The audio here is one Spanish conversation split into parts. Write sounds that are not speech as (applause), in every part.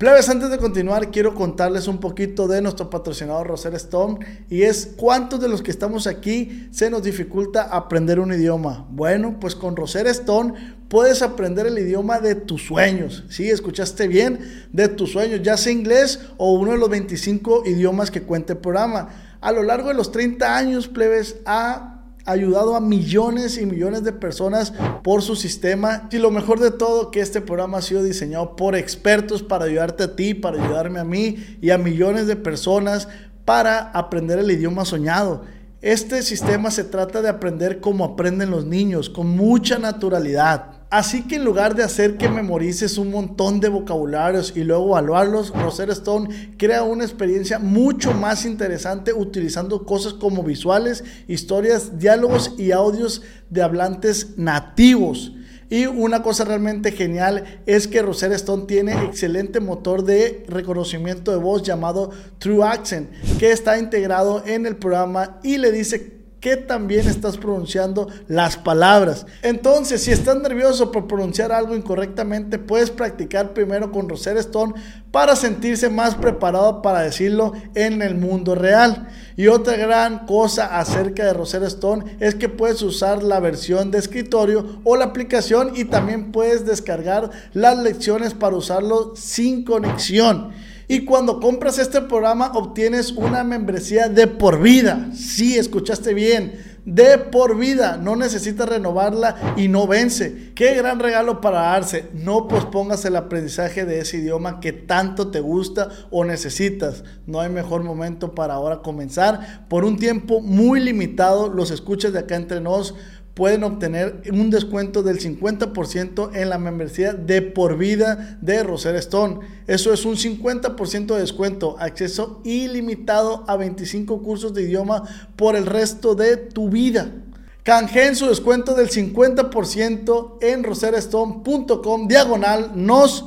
Plebes, antes de continuar, quiero contarles un poquito de nuestro patrocinador Roser Stone y es cuántos de los que estamos aquí se nos dificulta aprender un idioma. Bueno, pues con Roser Stone puedes aprender el idioma de tus sueños. Sí, escuchaste bien, de tus sueños, ya sea inglés o uno de los 25 idiomas que cuenta el programa. A lo largo de los 30 años, plebes, ha ayudado a millones y millones de personas por su sistema. Y lo mejor de todo, que este programa ha sido diseñado por expertos para ayudarte a ti, para ayudarme a mí y a millones de personas para aprender el idioma soñado. Este sistema se trata de aprender como aprenden los niños, con mucha naturalidad. Así que en lugar de hacer que memorices un montón de vocabularios y luego evaluarlos, Rosetta Stone crea una experiencia mucho más interesante utilizando cosas como visuales, historias, diálogos y audios de hablantes nativos. Y una cosa realmente genial es que Rosetta Stone tiene excelente motor de reconocimiento de voz llamado True Accent, que está integrado en el programa y le dice que también estás pronunciando las palabras. Entonces, si estás nervioso por pronunciar algo incorrectamente, puedes practicar primero con Rosetta Stone para sentirse más preparado para decirlo en el mundo real. Y otra gran cosa acerca de Rosetta Stone es que puedes usar la versión de escritorio o la aplicación y también puedes descargar las lecciones para usarlo sin conexión. Y cuando compras este programa obtienes una membresía de por vida. Sí, escuchaste bien. De por vida. No necesitas renovarla y no vence. Qué gran regalo para darse. No pospongas el aprendizaje de ese idioma que tanto te gusta o necesitas. No hay mejor momento para ahora comenzar. Por un tiempo muy limitado, los escuchas de acá entre nos pueden obtener un descuento del 50% en la membresía de por vida de Roser Stone. Eso es un 50% de descuento, acceso ilimitado a 25 cursos de idioma por el resto de tu vida. Canjeen su descuento del 50% en roserstone.com diagonal nos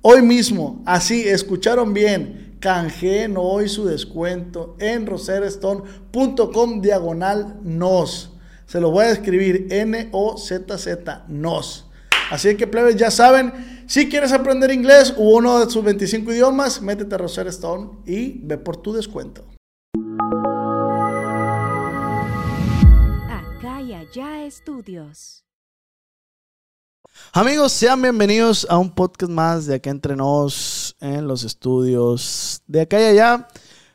hoy mismo. Así, escucharon bien. Canjeen hoy su descuento en roserstone.com diagonal nos. Se lo voy a escribir N-O-Z-Z, NOS. Así que, plebes, ya saben, si quieres aprender inglés u uno de sus 25 idiomas, métete a Roser Stone y ve por tu descuento. Acá y allá estudios. Amigos, sean bienvenidos a un podcast más de acá entre nos en los estudios de acá y allá.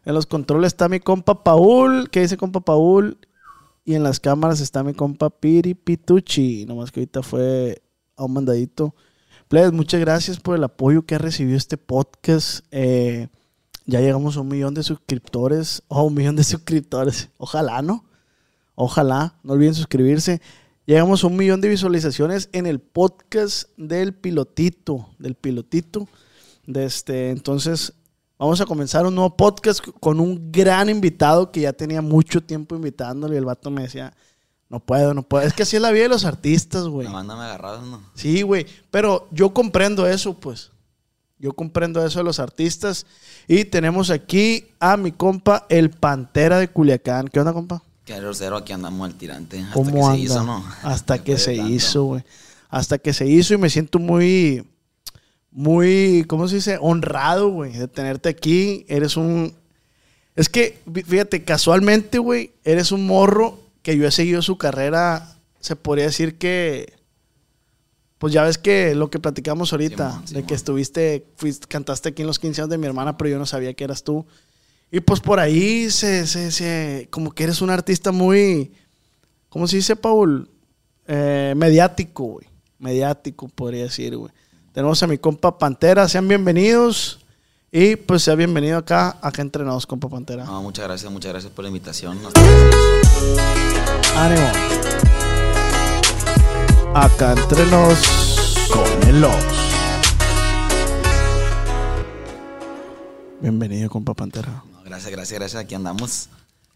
En los controles está mi compa Paul. ¿Qué dice compa Paul? Y en las cámaras está mi compa Piri Pitucci. Nomás que ahorita fue a un mandadito. Plebes, muchas gracias por el apoyo que ha recibido este podcast. Eh, ya llegamos a un millón de suscriptores. (laughs) Oh, un millón de suscriptores. Ojalá, ¿no? Ojalá. No olviden suscribirse. Llegamos a un millón de visualizaciones en el podcast del pilotito. Del pilotito. De este, entonces, Vamos a comenzar un nuevo podcast con un gran invitado que ya tenía mucho tiempo invitándole y el vato me decía, no puedo, no puedo. Es que así es la vida de los artistas, güey. La banda me agarrado, ¿no? Sí, güey. Pero yo comprendo eso, pues. Yo comprendo eso de los artistas. Y tenemos aquí a mi compa, el Pantera de Culiacán. ¿Qué onda, compa? Que cero, aquí andamos al tirante. Hasta ¿Cómo que anda? se hizo, ¿no? Hasta (laughs) que se hizo, güey. Hasta que se hizo y me siento muy muy, ¿cómo se dice? Honrado, güey, de tenerte aquí. Eres un... Es que, fíjate, casualmente, güey, eres un morro que yo he seguido su carrera, se podría decir que... Pues ya ves que lo que platicamos ahorita, de que estuviste, fuiste, cantaste aquí en los 15 años de mi hermana, pero yo no sabía que eras tú. Y pues por ahí se, se, se como que eres un artista muy, ¿cómo se dice, Paul? Eh, mediático, güey. Mediático, podría decir, güey. Tenemos a mi compa Pantera. Sean bienvenidos. Y pues sea bienvenido acá, acá entrenados, compa Pantera. No, muchas gracias, muchas gracias por la invitación. Ánimo. Acá entrenos con el. Bienvenido, compa Pantera. gracias, gracias, gracias. Aquí andamos.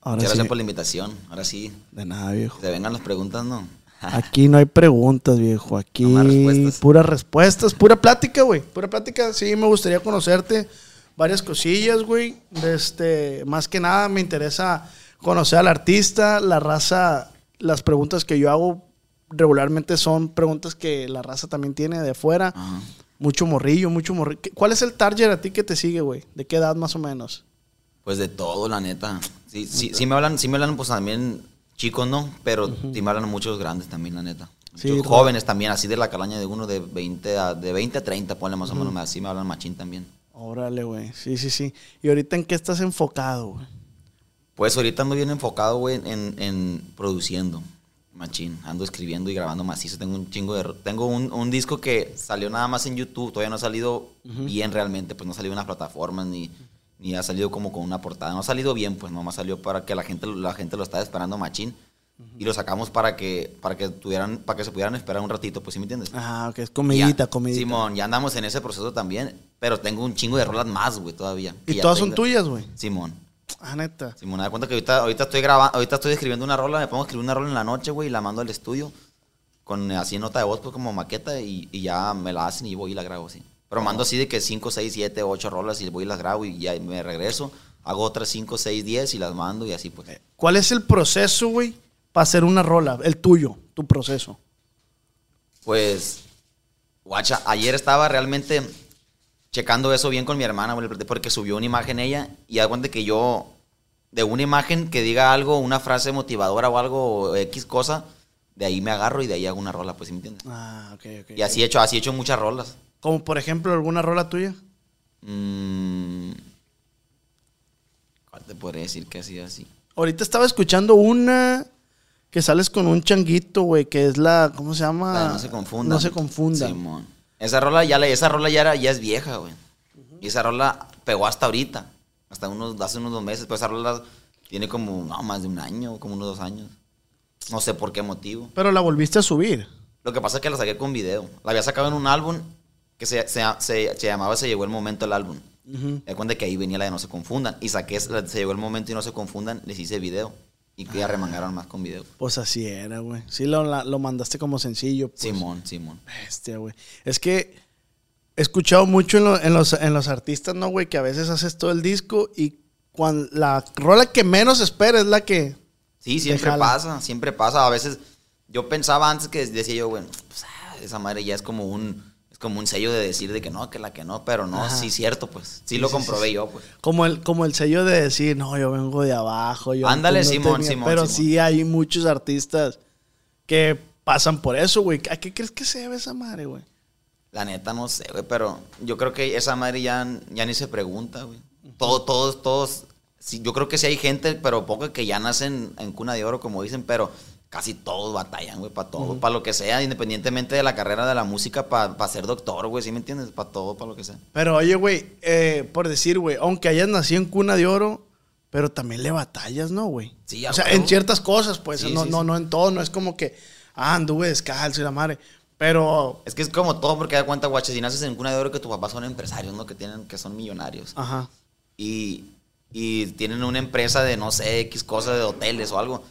muchas gracias por la invitación. Ahora sí. De nada, viejo. Que vengan las preguntas, ¿no? Aquí no hay preguntas, viejo. Aquí puras respuestas, pura plática, güey. Pura plática. Sí, me gustaría conocerte varias cosillas, güey. Este, más que nada me interesa conocer al artista, la raza. Las preguntas que yo hago regularmente son preguntas que la raza también tiene de afuera. Mucho morrillo, mucho morrillo. ¿Qué- ¿Cuál es el target a ti que te sigue, güey? ¿De qué edad más o menos? Pues de todo, la neta. Sí, sí, sí me hablan, sí me hablan, pues también chicos, ¿no? Pero me hablan muchos grandes también, la neta. Sí, Muchos jóvenes también, así de la calaña de uno de 20 a, de 20 a 30, ponle más o menos, así me hablan machín también. Órale, güey. Sí, sí, sí. ¿Y ahorita en qué estás enfocado, güey? Pues ahorita ando bien enfocado, güey, en, en produciendo. Machín, ando escribiendo y grabando macizo. Tengo un chingo de. Tengo un, un disco que salió nada más en YouTube. Todavía no ha salido bien realmente. Pues no ha salido en las plataformas ni, ni ha salido como con una portada. No ha salido bien, pues nomás salió para que la gente, la gente lo estaba esperando machín. Y lo sacamos para que, para que tuvieran, para que se pudieran esperar un ratito, pues sí me entiendes. Ah, ok. Es comidita, Ya, comidita. Simón, ya andamos en ese proceso también. Pero tengo un chingo de rolas más, güey, todavía. que ¿Y todas son tuyas, güey? Simón. Ah, neta. Simón, da cuenta que ahorita, ahorita estoy grabando, ahorita estoy escribiendo una rola, me pongo a escribir una rola en la noche, güey, y la mando al estudio con así nota de voz, pues como maqueta, y, y ya me la hacen y voy y la grabo así. Pero mando así de que 5, 6, 7, 8 rolas y voy y las grabo y ya me regreso, hago otras 5, 6, 10 y las mando y así pues. ¿Cuál es el proceso, güey, para hacer una rola? El tuyo, tu proceso. Pues, guacha, ayer estaba realmente checando eso bien con mi hermana, güey, porque subió una imagen ella y da cuenta que yo, de una imagen que diga algo, una frase motivadora o algo, o X cosa, de ahí me agarro y de ahí hago una rola, pues, ¿sí me entiendes? Ah, ok, ok. Y así he hecho, así he hecho muchas rolas. Como por ejemplo, alguna rola tuya. Mm, ¿Cuál te podría decir que así, así? Ahorita estaba escuchando una que sales con un changuito, güey, que es la, ¿cómo se llama? La no se confunda. No se confunda. Simón. Esa rola ya, la- esa rola ya, era, ya es vieja, güey. Y esa rola pegó hasta ahorita. Hasta unos, hace unos dos meses. Pues esa rola tiene como, no, más de un año, como unos dos años. No sé por qué motivo. Pero la volviste a subir. Lo que pasa es que la saqué con video. La había sacado en un álbum que se, se, se- se llamaba Se llegó el momento el álbum. Me di cuenta que ahí venía la de No se confundan. Y saqué la Se llegó el momento y No se confundan, les hice video. Y que ya remangaron más con video. Pues así era, güey. Sí lo, la- lo mandaste como sencillo. Pues. Simón, Simón. Bestia, güey. Es que he escuchado mucho en, lo- en los, en los artistas, ¿no, güey? Que a veces haces todo el disco y cuando la rola que menos espera es la que... Sí, siempre pasa, siempre pasa. A veces yo pensaba antes que decía yo, bueno, pues, ah, esa madre ya es como un como un sello de decir de que no, que la que no, pero no, Ajá. sí cierto, pues. Sí, lo comprobé sí. yo, pues. Como el, como el sello de decir, no, yo vengo de abajo. Yo Ándale, Simón, tenía-". Simón, Pero Simón. sí hay muchos artistas que pasan por eso, güey. ¿A qué crees que se debe esa madre, güey? La neta no sé, güey, pero yo creo que esa madre ya, ya ni se pregunta, güey. Todos, todos, todos. Yo creo que sí hay gente, pero poco que ya nacen en cuna de oro, como dicen, pero casi todos batallan, güey, para todo, para lo que sea, independientemente de la carrera de la música, para ser doctor, güey, ¿sí me entiendes? Para todo, para lo que sea. Pero oye, güey, eh, por decir, güey, aunque hayas nacido en cuna de oro, pero también le batallas, ¿no, güey? Sí, a O sea, en ciertas cosas, pues, Sí, no, sí, no, sí. no en todo, no es como que, ah, anduve descalzo y la madre. Pero, Es que es como todo, porque da cuenta, guache, si naces en cuna de oro, que tus papás son empresarios, ¿no? Que tienen, que son millonarios. ajá. Y, y tienen una empresa de, no sé, X cosa de hoteles o algo.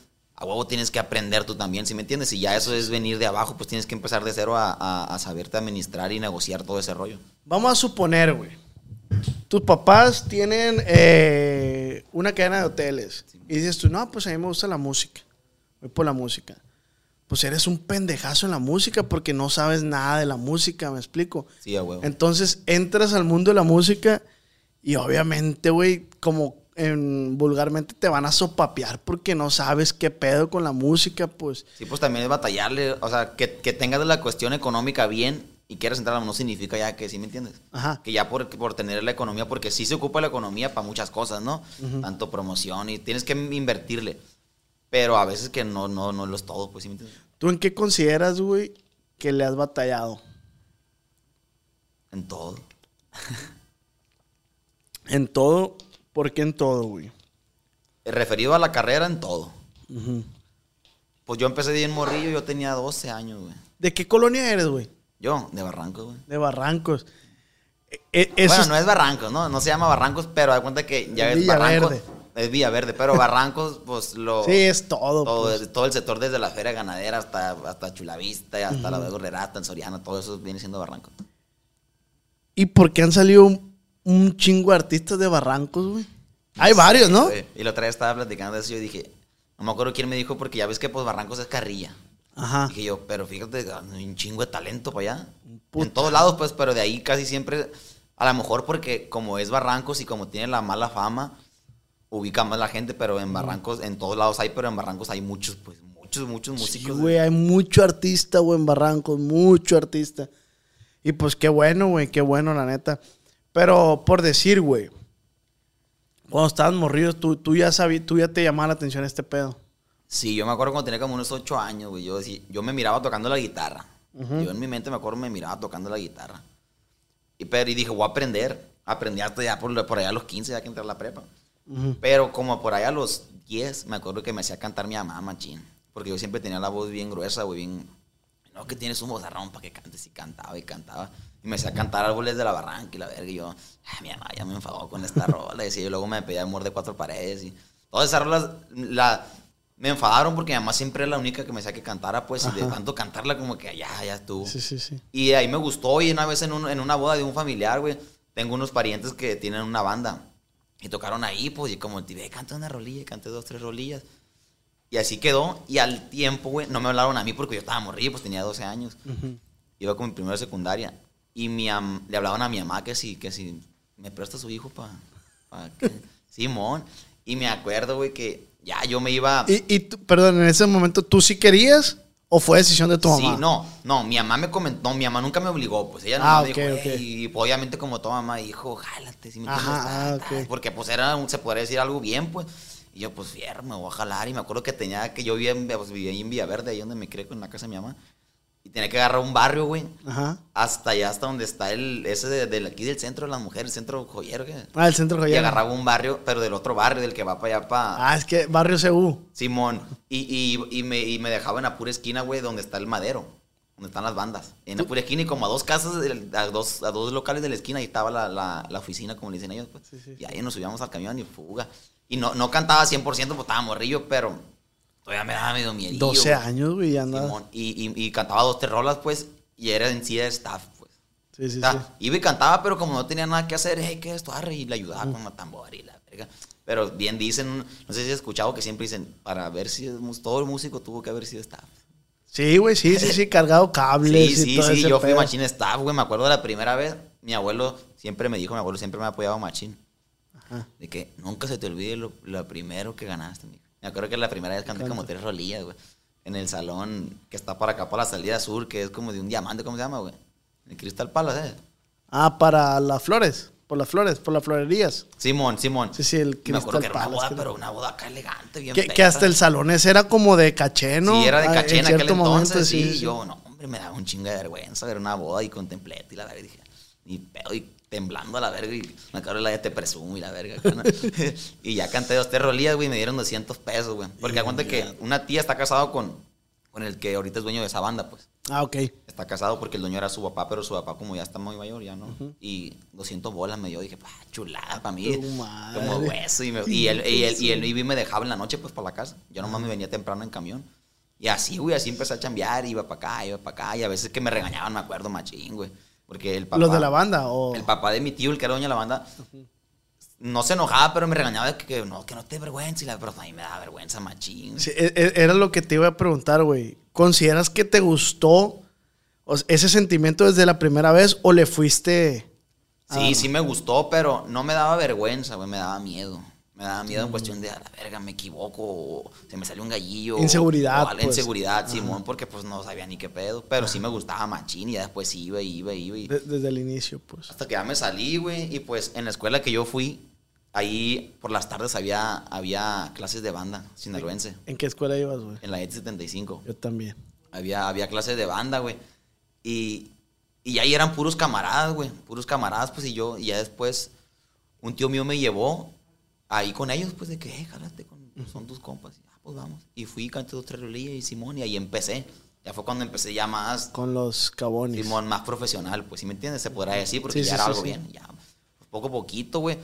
A huevo tienes que aprender tú también, ¿sí me entiendes? Y ya eso es venir de abajo, pues tienes que empezar de cero a, a- a saberte administrar y negociar todo ese rollo. Vamos a suponer, güey. Tus papás tienen eh, una cadena de hoteles. Y dices tú, no, pues a mí me gusta la música. Voy por la música. Pues eres un pendejazo en la música porque no sabes nada de la música, ¿me explico? Sí, a huevo. Entonces entras al mundo de la música y obviamente, güey, como en- vulgarmente te van a sopapear porque no sabes qué pedo con la música, pues. Sí, pues también es batallarle, o sea, que, que tengas la cuestión económica bien y quieras entrar no significa ya que, ¿sí me entiendes? Ajá. Que ya por, por tener la economía, porque sí se ocupa la economía para muchas cosas, ¿no? Tanto promoción y tienes que invertirle. Pero a veces que no, no, no lo es todo, pues, ¿sí me entiendes? ¿Tú en qué consideras, güey, que le has batallado? En todo. En todo, ¿por qué en todo, güey? Referido a la carrera, en todo. Pues yo empecé bien morrillo, yo tenía 12 años, güey. ¿De qué colonia eres, güey? Yo, de Barrancos, güey. De Barrancos. E- e- eso Bueno, no es Barrancos, ¿no? No se llama Barrancos, pero da cuenta que ya Es es Barrancos. Villaverde. Es Villaverde, pero Barrancos, pues lo... Sí, es todo, Todo, pues. todo el sector desde la feria ganadera hasta, hasta Chulavista, hasta la de Gorrerata, en Soriano, todo eso viene siendo Barrancos. ¿Y por qué han salido un, chingo de artistas de Barrancos, güey? Hay varios, ¿no? Güey, Y la otra vez estaba platicando de eso y yo dije, no me acuerdo quién me dijo, porque ya ves que pues Barrancos es carrilla. Ajá. Dije yo, pero fíjate, hay un chingo de talento para allá. En todos lados, pues, pero de ahí casi siempre, a lo mejor porque como es Barrancos y como tiene la mala fama, ubica más la gente, pero en Barrancos, en todos lados hay, pero en Barrancos hay muchos, pues, muchos, muchos Sí, músicos. güey, hay mucho artista, güey, en Barrancos, mucho artista. Y pues qué bueno, güey, qué bueno, la neta. Pero por decir, güey, cuando estabas morrido, tú, tú ya sabías, tú ya te llamaba la atención este pedo. Sí, yo me acuerdo cuando tenía como unos ocho años, güey. Yo, yo me miraba tocando la guitarra. Yo en mi mente me acuerdo me miraba tocando la guitarra. Y, pero, y dije, voy a aprender. Aprendí hasta ya por, por allá a los 15, ya que entré a la prepa. Pero como por allá a los 10, me acuerdo que me hacía cantar mi mamá, machín. Porque yo siempre tenía la voz bien gruesa, güey, bien... No, que tienes un vozarrón para que cantes. Y cantaba y cantaba. Y me hacía cantar árboles de la barranca y la verga. Y yo, "Ay, mi mamá ya me enfadó con esta rola. Y luego me pedía amor de cuatro paredes. Y todas esas rolas la, me enfadaron porque mi mamá siempre era la única que me decía que cantara, pues. Y de Ajá. tanto cantarla como que ya, ya estuvo. Sí, sí, sí. Y ahí me gustó y una vez en, un- en una boda de un familiar, güey, tengo unos parientes que tienen una banda. Y tocaron ahí, pues, y como, te canté una rolilla, y canté dos, tres rolillas. Y así quedó. Y al tiempo, güey, no me hablaron a mí porque yo estaba morrido, pues tenía 12 años. Ujú. Iba con mi primera secundaria. Y mi am- le hablaban a mi mamá que si, que si me presta su hijo para... Pa que- (laughs) Simón. Y me acuerdo, güey, que ya yo me iba... Y, y tú- perdón, en ese momento, ¿tú sí querías o fue decisión de tu mamá? Sí, no, no, mi mamá me comentó, no, mi mamá nunca me obligó, pues ella Ah, no me ok, dijo, ok. "Ey", y obviamente como toda mamá dijo, jálate, si me Ajá, entiendes, ah, Ta, ta, ok. porque pues era, se podría decir algo bien, pues, y yo pues fierro, me voy a jalar, y me acuerdo que tenía, que yo vivía en, pues, vivía ahí en Villaverde, ahí donde me crié con la casa de mi mamá, y tenía que agarrar un barrio, güey, Ajá. hasta allá, hasta donde está el, ese de, del- aquí del centro de las mujeres, el centro joyero, que Ah, el centro y joyero. agarraba un barrio, pero del otro barrio, del que va para allá, para... Ah, es que Barrio CU. Simón. Y, y, y me, y me dejaba en la pura esquina, güey, donde está el madero. Donde están las bandas. En la pura esquina y como a dos casas, a dos, a dos locales de la esquina, ahí estaba la, la, la oficina, como le dicen ellos. Pues. Sí, sí, y ahí nos subíamos al camión y fuga. Y no, no cantaba 100% porque estaba morrillo, pero todavía me daba medio miedo. 12 años, güey, ya andaba. Y, y, y cantaba dos, tres rolas, pues, y era en sí de staff, pues. Sí, sí, O sea, sí. iba y cantaba, pero como no tenía nada que hacer, hey, ¿qué es esto? Arre, y le ayudaba con la tambor y la verga. Pero bien dicen, no sé si has escuchado que siempre dicen, para ver si es todo el músico tuvo que haber sido staff. Sí, güey, sí, sí, sí, cargado cables Sí, y sí, todo sí, ese yo fui pedo. machín staff, güey. Me acuerdo de la primera vez, mi abuelo siempre me dijo, mi abuelo siempre me ha apoyado machín. Ajá. De que nunca se te olvide lo, lo primero que ganaste, mijo. Me acuerdo que la primera vez canté como tres rolillas, güey. En el salón que está para acá, para la salida sur, que es como de un diamante, ¿cómo se llama, güey? El Crystal Palace, ¿eh? Ah, para las flores, por las flores, por las florerías. Simón, Simón. Sí, sí, el Y me acuerdo Crystal que era una boda, pero una boda acá elegante, bien Que, que hasta el salón ese era como de caché, ¿no? Sí, era de caché en, aquel entonces, momento, sí, Yo, no, hombre, me daba un chingo de vergüenza ver una boda y contemplé y la verga. Y dije, ni pedo, y temblando a la verga. Y me acuerdo de la de te presumo y la verga. ¿no? (laughs) y ya canté dos, tres rolillas, güey, y me dieron 200 pesos, güey. Porque aguanta que una tía está casado con, con el que ahorita es dueño de esa banda, pues. Ah, ok. Está casado porque el dueño era su papá, pero su papá como ya está muy mayor, ya no. Y 200 bolas me dio. Dije, ah, chulada para mí. Como hueso. Y, me- y él, y, él, y él y me dejaba en la noche, pues, para la casa. Yo nomás me venía temprano en camión. Y así, güey, así empecé a chambear. Iba para acá, iba para acá. Y a veces que me regañaban, me acuerdo, machín, güey. Porque el papá... ¿Los de la banda o...? El papá de mi tío, el que era dueño de la banda, no se enojaba, pero me regañaba de que, que no, que no te vergüenza. Y la, pero a mí me da vergüenza, machín. Sí, e- e- era lo que te iba a preguntar, güey. ¿Consideras que te gustó ese sentimiento desde la primera vez o le fuiste... Sí, Ah, sí me gustó, pero no me daba vergüenza, güey, me daba miedo. Me daba miedo en cuestión de, a la verga, me equivoco, o se me salió un gallillo. Inseguridad, o algo, pues. Inseguridad, Simón, porque pues no sabía ni qué pedo. Pero sí me gustaba machín y ya después iba, iba, iba. Y de- desde el inicio, pues. hasta que ya me salí, güey. Y pues en la escuela que yo fui, ahí por las tardes había, había clases de banda sinaloense. ¿En qué escuela ibas, güey? En la ET 75. Yo también. Había, había clases de banda, güey. Y, y ahí eran puros camaradas, güey. Puros camaradas, pues, y yo. Y ya después, un tío mío me llevó ahí con ellos, pues, de que, eh, jálate, con, son tus compas. Y, ah, pues vamos. Y fui, canté dos, tres rolillas y Simón, y ahí empecé. Ya fue cuando empecé ya más, Con los cabones. Simón, más profesional, pues, ¿sí me entiendes? Se podrá decir, porque Sí, ya sí, era algo bien. Ya, pues, poco a poquito, güey.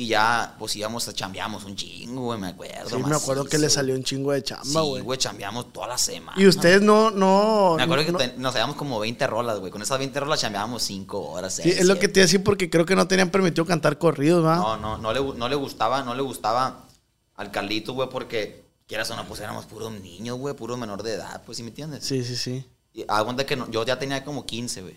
Y ya, pues, íbamos a chambeamos un chingo, güey, me acuerdo. Sí, me acuerdo que le salió un chingo de chamba, Sí, güey. güey, chambeamos toda la semana. y ustedes no, no... Me acuerdo que no- ten- nos habíamos como 20 rolas, güey. Con esas 20 rolas chambeábamos 5 horas. Sí, seis, es lo que te iba a decir porque creo que no tenían permitido cantar corridos, ¿va? No, no, no le, no le gustaba, no le gustaba al Carlito, güey, porque quieras o no, pues éramos puros niños, güey, puro menor de edad, pues, ¿sí me entiendes? Sí, sí, sí. Y que no- yo ya tenía como 15, güey.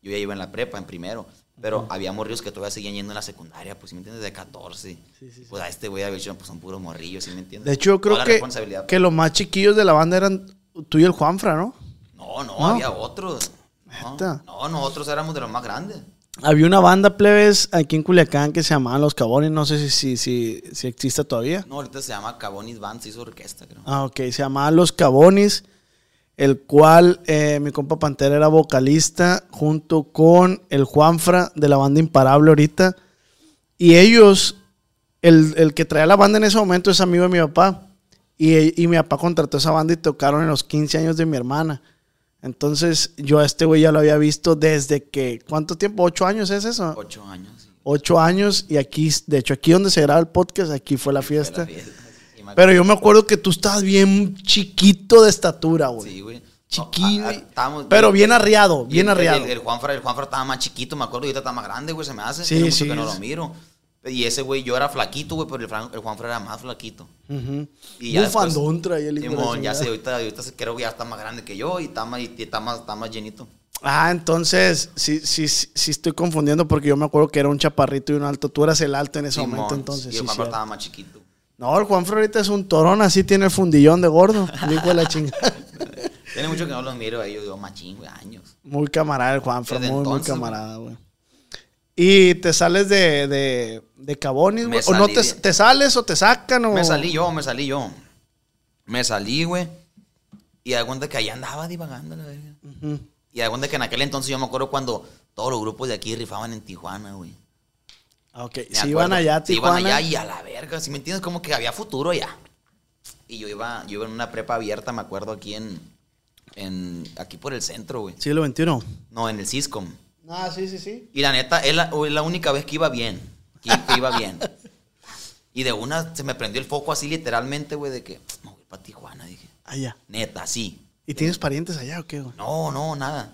Yo ya iba en la prepa, en primero. Pero había morrillos que todavía seguían yendo en la secundaria, pues, ¿sí me entiendes? De 14. Sí, sí, Pues a este güey, a ver, pues son puros morrillos, ¿sí me entiendes? De hecho, yo creo que, que los más chiquillos de la banda eran tú y el Juanfra, ¿no? No, no, ¿No? había otros. No, ¿Neta? no, nosotros éramos de los más grandes. Había una banda plebes aquí en Culiacán que se llamaban Los Cabones, no sé si, si, si, si existe todavía. No, ahorita se llama Cabonis Band, se hizo orquesta, creo. Ah, ok, se llamaban Los Cabonis, el cual eh, mi compa Pantera era vocalista junto con el Juanfra de la banda Imparable ahorita. Y ellos, el, el que traía la banda en ese momento es amigo de mi papá. Y, y mi papá contrató esa banda y tocaron en los 15 años de mi hermana. Entonces yo a este güey ya lo había visto desde que, ¿cuánto tiempo? ¿Ocho años es eso? Ocho años. sí. Ocho años y aquí, de hecho aquí donde se graba el podcast, aquí fue la Fue la fiesta. Sí, Pero yo me acuerdo que tú estabas bien chiquito de estatura, güey. Sí, güey. Chiquillo. No, pero bien arriado, bien arriado. El, el Juanfra, el Juanfra estaba más chiquito, me acuerdo, y ahorita está más grande, güey, se me hace. Sí, sí, que no lo miro. Y ese güey, yo era flaquito, güey, pero el, Fran- el Juanfra era más flaquito. Y ya después- Bufandón traía el Simón, ya sé, ahorita, ahorita creo que ya está más grande que yo y está más, y está más, está más llenito. Ah, entonces sí, sí, sí, sí estoy confundiendo porque yo me acuerdo que era un chaparrito y un alto. Tú eras el alto en ese Simón, momento, entonces. Y sí, el Juanfra cierto. estaba más chiquito. No, el Juanfra ahorita es un torón, así tiene el fundillón de gordo. (laughs) de la chingada. Tiene mucho que no los miro ahí, yo digo, machín, güey, años. Muy camarada el Juanfra, Desde muy, muy camarada, güey. ¿Y te sales de, de, de Cabonis, güey? ¿O no te, te sales o te sacan? O... Me salí yo, me salí yo. Me salí, güey. Y de cuenta que ahí andaba divagando, la verga. Ujú. Y de cuenta que en aquel entonces yo me acuerdo cuando todos los grupos de aquí rifaban en Tijuana, güey. Ah, Ok, Me si iban allá a Se iban Tijuana. allá y a la verga, si me entiendes? Como que había futuro allá. Y yo iba, yo iba en una prepa abierta, me acuerdo, aquí en, en aquí por el centro, güey. Siglo XXI. No, en el Ciscom. Ah, sí, sí, sí. Y la neta, es la, es la única vez que iba bien. Que, que iba bien. Y de una se me prendió el foco así literalmente, güey, de que me voy para Tijuana, dije. Allá. Neta, sí. ¿Y tienes parientes allá o qué, güey? No, no, nada.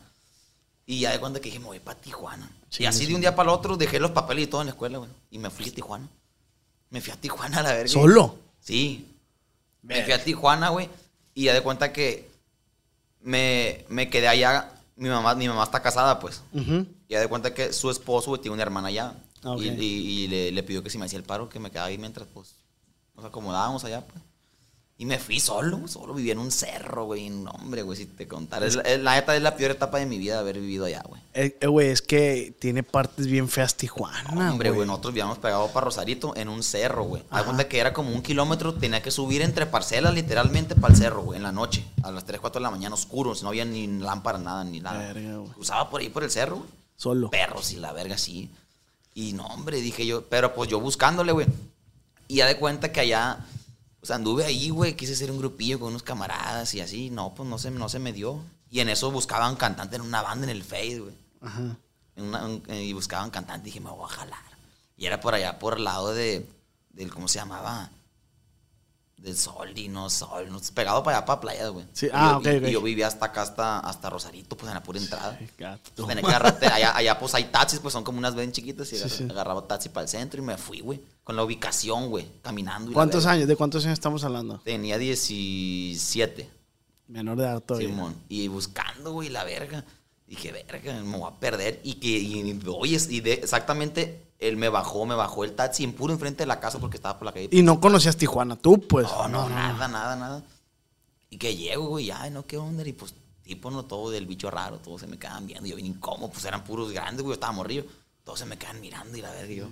Y ya de cuenta que dije, me voy para Tijuana. Sí, y así sí. de un día para el otro dejé los papeles y todo en la escuela, güey. Y me fui a Tijuana. Me fui a Tijuana a la verga. ¿Solo? Sí. Me fui a Tijuana, güey. Y ya de cuenta que me, me quedé allá. Mi mamá, mi mamá está casada, pues. Y ya de cuenta que su esposo, güey, tiene una hermana allá. Ah, ok. Y, y- y le, le pidió que si me hacía el paro, que me quedaba ahí mientras, pues, nos acomodábamos allá, pues. Y me fui solo, solo vivía en un cerro, güey. No, hombre, güey, si te contara. Es la, es- la neta es la peor etapa de mi vida haber vivido allá, güey. Eh, eh, güey, es que tiene partes bien feas Tijuana, Hombre, güey. güey, nosotros vivíamos pegados para Rosarito en un cerro, güey. Haz cuenta que era como un kilómetro, tenía que subir entre parcelas literalmente para el cerro, güey, en la noche, a las 3, 4 de la mañana, oscuro, no había ni lámpara, nada, ni nada. Verga, güey. Usaba por ahí por el cerro, güey. Solo. Perros y la verga, sí. Y no, hombre, dije yo, pero pues yo buscándole, güey. Y ya de cuenta que allá, o sea, anduve ahí, güey, quise hacer un grupillo con unos camaradas y así, no, pues no se, no se me dio. Y en eso buscaban cantante en una banda en el Face, güey Ajá. en una- en- eh, y buscaban cantante y dije, me voy a jalar. Y era por allá, por el lado de, del, ¿cómo se llamaba? Del Sol y no Sol, no, pegado para allá, para playa, güey. Sí, Y ah, yo- ok, y- ok. Y yo vivía hasta acá, hasta, hasta Rosarito, pues en la pura entrada. Gato. Tenía que agarrarte, allá, allá pues hay taxis, pues son como unas ven chiquitas y Sí, agar- sí. agarraba taxi para el centro y me fui, güey. Con la ubicación, güey, caminando. y ¿Cuántos años? ¿De cuántos años estamos hablando? Tenía 17. Menor de edad todavía. Simón. Y buscando, güey, la verga. Dije, verga, me voy a perder. Y que, y, oye, y de, exactamente, él me bajó, me bajó el taxi en puro enfrente de la casa porque estaba por la calle. Y no conocías Tijuana tú, pues. no, no, nada, nada, nada. Y que llego, güey, ay, no, qué onda. Y pues, tipo, no, todo del bicho raro, todos se me quedaban viendo. Y yo bien incómodo, pues eran puros grandes, güey, yo estaba morrido. Todos se me quedan mirando y la verga, yo,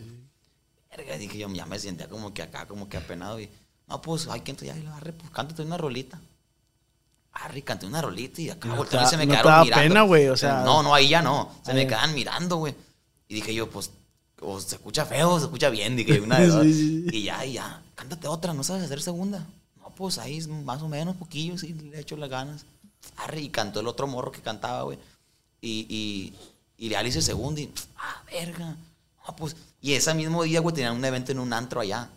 verga, dije yo, ya me sentía como que acá, como que apenado. Y, no, pues, ay, que entonces, ya, agarré, pues, cántate una rolita. Arre, canté una rolita y acá No voltearon te y se me no te quedaron daba mirando. pena, güey, o sea- No, no, ahí ya no. Se me Ahí. quedaban mirando, güey. Y dije yo, pues, o se escucha feo o se escucha bien. Dije, una de (laughs) dos. Y ya, y ya, cántate otra, ¿no sabes hacer segunda? No, pues ahí más o menos, poquillo, sí, le echo las ganas. Arre, y cantó el otro morro que cantaba, güey. Y, y, y le hice segunda y, ah, verga. No, pues, y ese mismo día, güey, tenían un evento en un antro allá.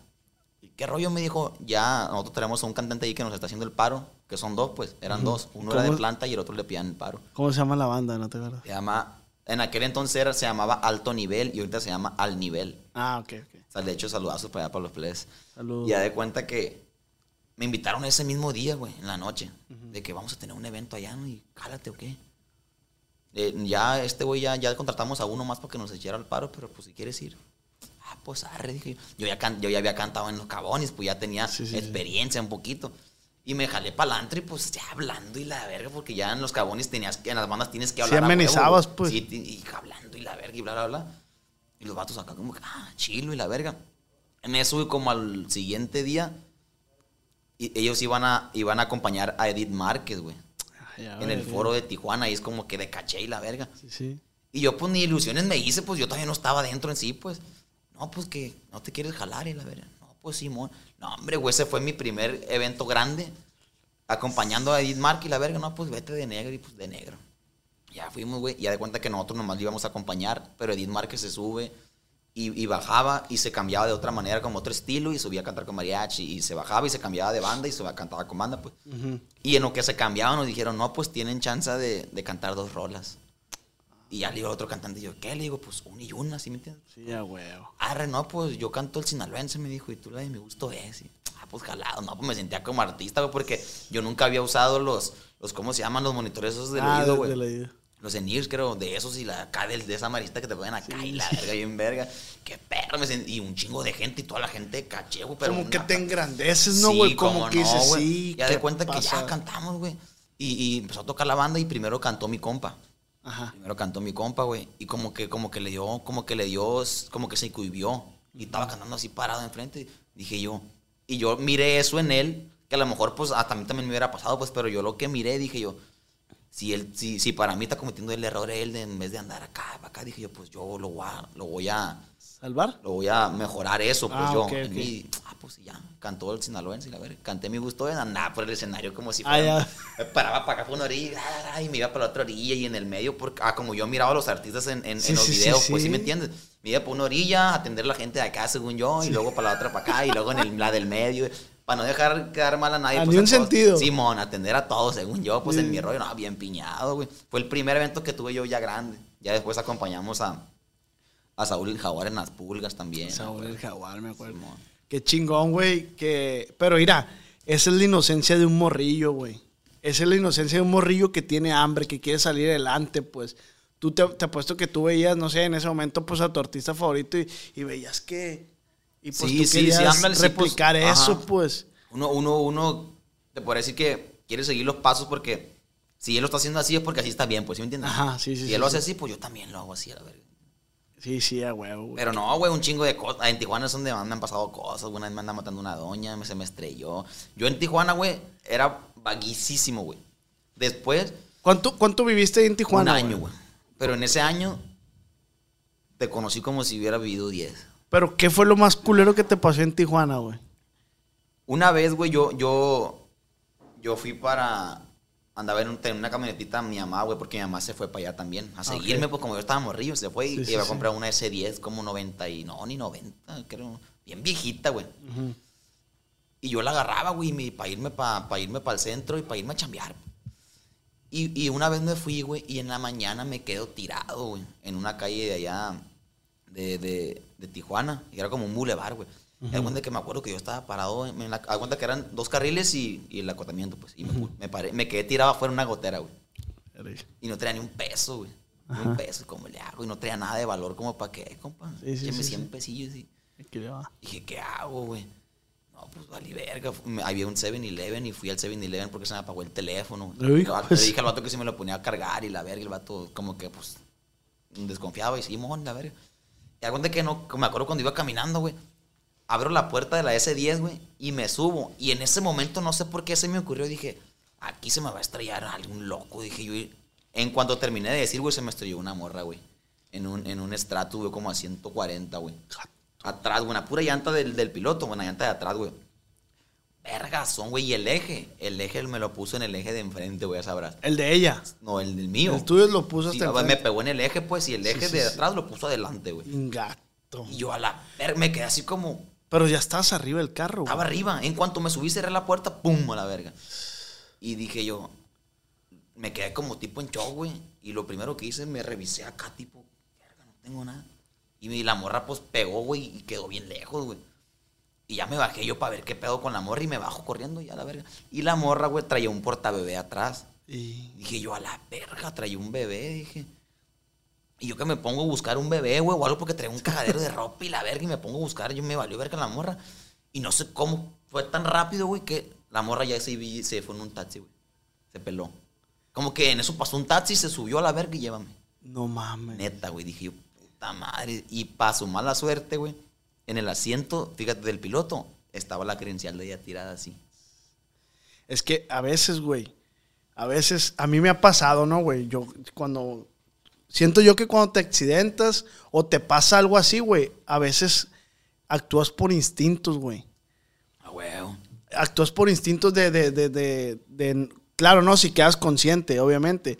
¿Y ¿Qué rollo? Me dijo, ya nosotros tenemos a un cantante ahí que nos está haciendo el paro, que son dos, pues, eran dos. Uno era de planta y el otro le pedían el paro. ¿Cómo se llama la banda? No te acuerdas. Se llama, en aquel entonces era- se llamaba Alto Nivel y ahorita se llama Al Nivel. Ah, ok, ok. O sea, de hecho, saludazos para allá para los plebes. Saludos. Y ya de cuenta que me invitaron ese mismo día, güey, en la noche. De que vamos a tener un evento allá, ¿no? Y cálate o qué. Eh, ya, este güey, ya, ya contratamos a uno más para que nos echara el paro, pero pues si quieres ir. Ah, pues arre, dije yo. Yo ya, can- yo ya había cantado en los cabones, pues ya tenía Sí, sí, sí. experiencia un poquito. Y me jalé para y pues ya hablando y la verga, porque ya en los cabones tenías que, en las bandas tienes que Sí, hablar. huevo, amenizabas, pues. Sí, y hablando y la verga y bla, bla, bla. Y los vatos acá como, que, ah, chilo y la verga. En eso, güey, como al siguiente día, y ellos iban a, iban a acompañar a Edith Márquez, güey. Ay, a En el foro de Tijuana, y es como que de caché y la verga. Sí, sí. Y yo, pues, ni ilusiones me hice, pues, yo todavía no estaba dentro en sí, pues. No, pues, que no te quieres jalar y la verga. Pues, Simón. No, hombre, güey, ese fue mi primer evento grande. Acompañando a Edith Márquez y la verga. No, pues, vete de negro y pues, de negro. Ya fuimos, güey. Ya de cuenta que nosotros nomás le íbamos a acompañar, pero Edith Márquez se sube y, y bajaba y se cambiaba de otra manera, como otro estilo, y subía a cantar con mariachi. Y se bajaba y se cambiaba de banda y se cantaba con banda, pues. Y en lo que se cambiaban nos dijeron, no, pues tienen chance de, de cantar dos rolas. Y ya le digo al otro cantante, y yo, ¿qué? Le digo, pues una y una, ¿sí me entiendes? Sí, a huevo. Arre, no, pues yo canto el sinaloense, me dijo, y tú la de mi gusto es. Y, ah, pues jalado, no, pues me sentía como artista, güey, porque yo nunca había usado los, los ¿cómo se llaman? Los monitores esos del ah, oído, de- güey. del oído. Los en creo, de esos y la acá del- de, esa marista que te ponen acá y la verga bien verga. Qué perro, me sentí, y un chingo de gente y toda la gente caché, güey. Como que una- te engrandeces, ¿no, Sí, güey? como cómo que no, dices, güey. sí. Ya ¿qué de cuenta que ya cantamos, güey. Y, y empezó a tocar la banda y primero cantó mi compa. Ajá. Primero cantó mi compa, güey. Y como que, como que le dio, como que le dio, como que se cuivió. Y estaba cantando así parado enfrente. Dije yo. Y yo miré eso en él, que a lo mejor, pues, a mí también me hubiera pasado, pues, pero yo lo que miré, dije yo, si él, si, si para mí está cometiendo el error él, de, en vez de andar acá, para acá, dije yo, pues yo lo voy a, lo voy a, ¿Salvar? lo voy a mejorar eso, pues Ah, yo. ok, en mí, pues ya, cantó el sinaloense, y la verga. Canté mi gusto de andar por el escenario como si Ah, fuera. me paraba para acá por una orilla ah, ah, y me iba para la otra orilla y en el medio, porque, ah, como yo miraba a los artistas en, en- en Sí, los sí, sí, videos, pues sí. me entiendes. Me iba por una orilla, a atender a la gente de acá, según yo, y luego para la otra para acá, y luego en el- la del medio. Para no dejar quedar mal a nadie. A pues, ni un todos. sentido. Simón, atender a todos, según yo, pues en mi rollo, no, bien piñado, güey. Fue el primer evento que tuve yo ya grande. Ya después acompañamos a, a Saúl el Jaguar en las pulgas también. Saúl ¿no? el jaguar, me acuerdo. Simón. Qué chingón, güey. Que... Pero mira, esa es la inocencia de un morrillo, güey. Esa es la inocencia de un morrillo que tiene hambre, que quiere salir adelante, pues. Tú te, te apuesto que tú veías, no sé, en ese momento, pues a tu artista favorito y, y veías que. Y pues Sí, tú sí, sí, querías sí, pues, replicar eso, ajá. pues. Uno, uno, uno, te puede decir que quiere seguir los pasos porque si él lo está haciendo así es porque así está bien, pues, ¿sí me entiendes? Ajá, sí, sí, Si sí, él lo hace así, pues yo también lo hago así, a la verga. Sí, sí, a huevo, güey. Pero no, güey, un chingo de cosas. En Tijuana es donde me han pasado cosas. Una vez me anda matando una doña, se me estrelló. Yo en Tijuana, güey, era vaguísimo, güey. Después, ¿Cuánto, ¿Cuánto viviste en Tijuana? un año, güey. Pero en ese año, te conocí como si hubiera vivido 10. Pero ¿qué fue lo más culero que te pasó en Tijuana, güey? Una vez, güey, yo, yo, yo fui para... Andaba en, un- en una camionetita mi mamá, güey, porque mi mamá se fue para allá también. A seguirme, pues como yo estaba morrillo, se fue y Sí, iba a sí. comprar una S10 como 90 y... No, ni 90, creo. Bien viejita, güey. Y yo la agarraba, güey, para irme para irme para el centro y para irme a chambear. Y, y una vez me fui, güey, y en la mañana me quedo tirado, güey, en una calle de allá de, de, de Tijuana. Y era como un bulevar, güey. Y haz cuenta que me acuerdo que yo estaba parado en, la... cuenta que eran dos carriles y, y el acotamiento, pues. Y me, pu- me, paré- me quedé tirado afuera en una gotera, güey. Y no traía ni un peso, güey. Ni un peso, ¿cómo le hago? Y no traía nada de valor como para qué, compa. Sí, sí, sí, 100 sí. pesillos y... Aquí le va. Dije, ¿qué hago, güey? No, pues valí verga. Había un 7-Eleven y fui al 7-Eleven porque se me apagó el teléfono. Vato- pues. Le dije al vato que se me lo ponía a cargar y la verga, el vato como que pues desconfiaba y Simón, la verga. Y algo de que no, me acuerdo cuando iba caminando, güey. Abro la puerta de la S10, güey, y me subo. Y en ese momento no sé por qué se me ocurrió, dije, aquí se me va a estrellar algún loco, dije yo. En cuanto terminé de decir, güey, se me estrelló una morra, güey. En un, en un estrato, güey, como a 140, güey. Atrás, güey, una pura llanta del, del piloto, una llanta de atrás, güey. Vergazón, güey, y el eje. El eje me lo puso en el eje de enfrente, güey, ya sabrás. El de ella. No, el del mío. El tuyo lo puso Sí, hasta güey, me enfrente. pegó en el eje, pues, y el eje sí, de atrás lo puso adelante, güey. Gato. Y yo a la me quedé así como, Pero ya estabas arriba del carro, güey. estaba arriba. En cuanto me subí, cerré la puerta, pum, a la verga. Y dije yo, me quedé como tipo en shock, güey. Y lo primero que hice, me revisé acá, tipo, verga, no tengo nada. Y la morra, pues, pegó, güey, y quedó bien lejos, güey. Y ya me bajé yo para ver qué pedo con la morra y me bajo corriendo y a la verga. Y la morra, güey, traía un portabebé atrás. Y Dije yo, a la verga, traía un bebé, dije. Y yo que me pongo a buscar un bebé, güey, o algo porque traía un cagadero de ropa y la verga, y me pongo a buscar, yo me valió verga la morra. Y no sé cómo fue tan rápido, güey, que la morra ya se, se fue en un taxi, güey. Se peló. Como que en eso pasó un taxi, se subió a la verga y llévame. no mames. Neta, güey, dije yo, puta madre. Y para su mala suerte, güey, en el asiento, fíjate, del piloto, estaba la credencial de ella tirada así. Es que a veces, güey, a veces, a mí me ha pasado, ¿no, güey? Yo cuando, siento yo que cuando te accidentas o te pasa algo así, güey, a veces actúas por instintos, güey. Ah, huevo. Actúas por instintos de, de, de, de, de- claro, no, si quedas consciente, obviamente,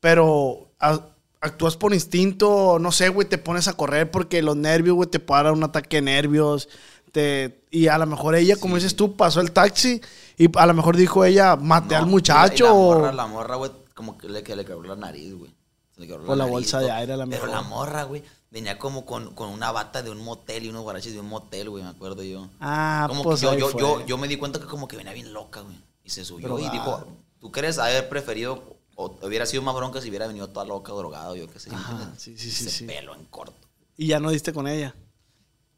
pero a- actúas por instinto, no sé, güey, te pones a correr porque los nervios, güey, te para un ataque de nervios, te, y a lo mejor ella, como dices tú, pasó el taxi y a lo mejor dijo ella, maté No, al y muchacho. La, y la o- morra, la morra, güey, como que le, que le quebró la nariz, güey. Por la bolsa de aire, a la Pero mejor. la morra, güey, venía como con, con una bata de un motel y unos guaraches de un motel, güey, me acuerdo yo. Ah, como pues que yo, yo, yo, yo me di cuenta que como que venía bien loca, güey. Y se subió y dijo, ¿tú crees haber preferido, o hubiera sido más bronca si hubiera venido toda loca, drogada, yo qué sé. Ajá, sí, sí, sí, pelo en corto. Y ya no diste con ella.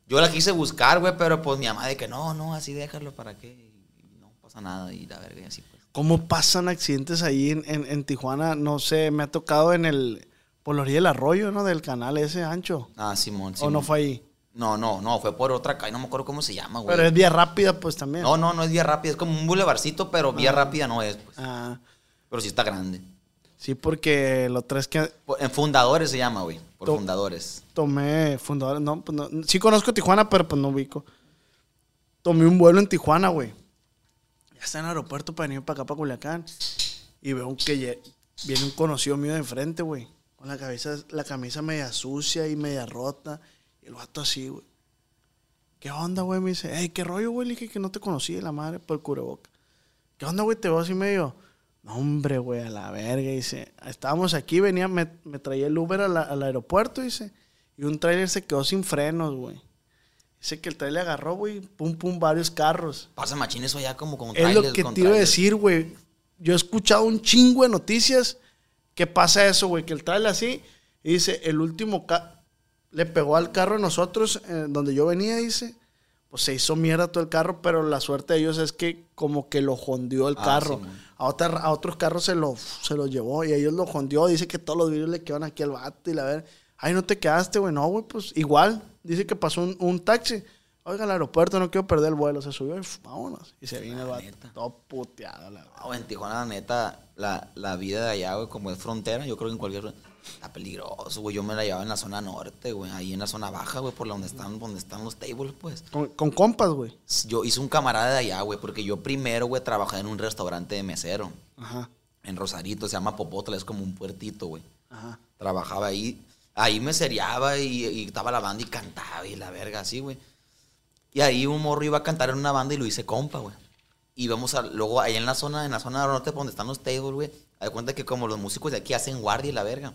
Yo la quise buscar, güey, pero pues mi mamá de que no, no, así déjalo, ¿para qué? Y no pasa nada y la verga y así. ¿Cómo pasan accidentes ahí en, en- en Tijuana? No sé, me ha tocado en el, por la orilla del arroyo, ¿no? Del canal ese ancho. Ah, Simón, ¿O Simón. no fue ahí? No, no, no, fue por otra calle, no me acuerdo cómo se llama, güey. Pero es vía rápida, pues también. No, no, no es vía rápida, es como un bulevarcito, pero vía rápida no es, pues. Ah, Pero sí está grande. sí, porque lo tres que En fundadores se llama, güey. Por To- fundadores. tomé fundadores, no, pues no, sí conozco Tijuana, pero pues no ubico. Tomé un vuelo en Tijuana, güey. Está en el aeropuerto para venir para acá, para Culiacán. Y veo que viene un conocido mío de enfrente, güey. Con la cabeza, la camisa media sucia y media rota. Y el vato así, güey. ¿Qué onda, güey? Me dice, hey, ¿qué rollo, güey? Le dije que no te conocí de la madre por el cubreboca. ¿Qué onda, güey? Te veo así medio. No, hombre, güey, a la verga. Dice, estábamos aquí, venía, me, me traía el Uber al aeropuerto, dice. Y un tráiler se quedó sin frenos, güey. Dice que el tráiler agarró, güey, pum, pum, varios carros. Pasa machín eso ya como con Es lo trailers, que te iba a trailers. decir, güey. Yo he escuchado un chingo de noticias que pasa eso, güey, que el tráiler así, y dice, el último le pegó al carro de nosotros, eh, donde yo venía, dice, pues se hizo mierda todo el carro, pero la suerte de ellos es que como que lo jondió el Ah, carro. sí, a, otra- a otros carros se lo, se lo llevó y a ellos lo jondió. Dice que todos los vidrios le quedan aquí al vato y la ver. Ay, no te quedaste, güey. No, güey, pues igual. Dice que pasó un, un taxi. Oiga, al aeropuerto, no quiero perder el vuelo. Se subió y vámonos. Y se vino el vato. Todo puteado, la verdad. No, en Tijuana, la neta, la, la vida de allá, güey, como es frontera, yo creo que en cualquier... Está peligroso, güey. Yo me la llevaba en la zona norte, güey. Ahí en la zona baja, güey, por la donde están, donde están los tables, pues. Con, con compas, güey. Yo hice un camarada de allá, güey, porque yo primero, güey, trabajé en un restaurante de mesero. Ajá, En Rosarito, se llama Popotla, es como un puertito, güey. ajá. Trabajaba ahí. Ahí me seriaba y, y estaba la banda y cantaba y la verga así, güey. Y ahí un morro iba a cantar en una banda y lo hice compa, güey. Y vamos a, luego ahí en la zona, en la zona norte donde están los tables, güey. Hay cuenta que como los músicos de aquí hacen guardia y la verga.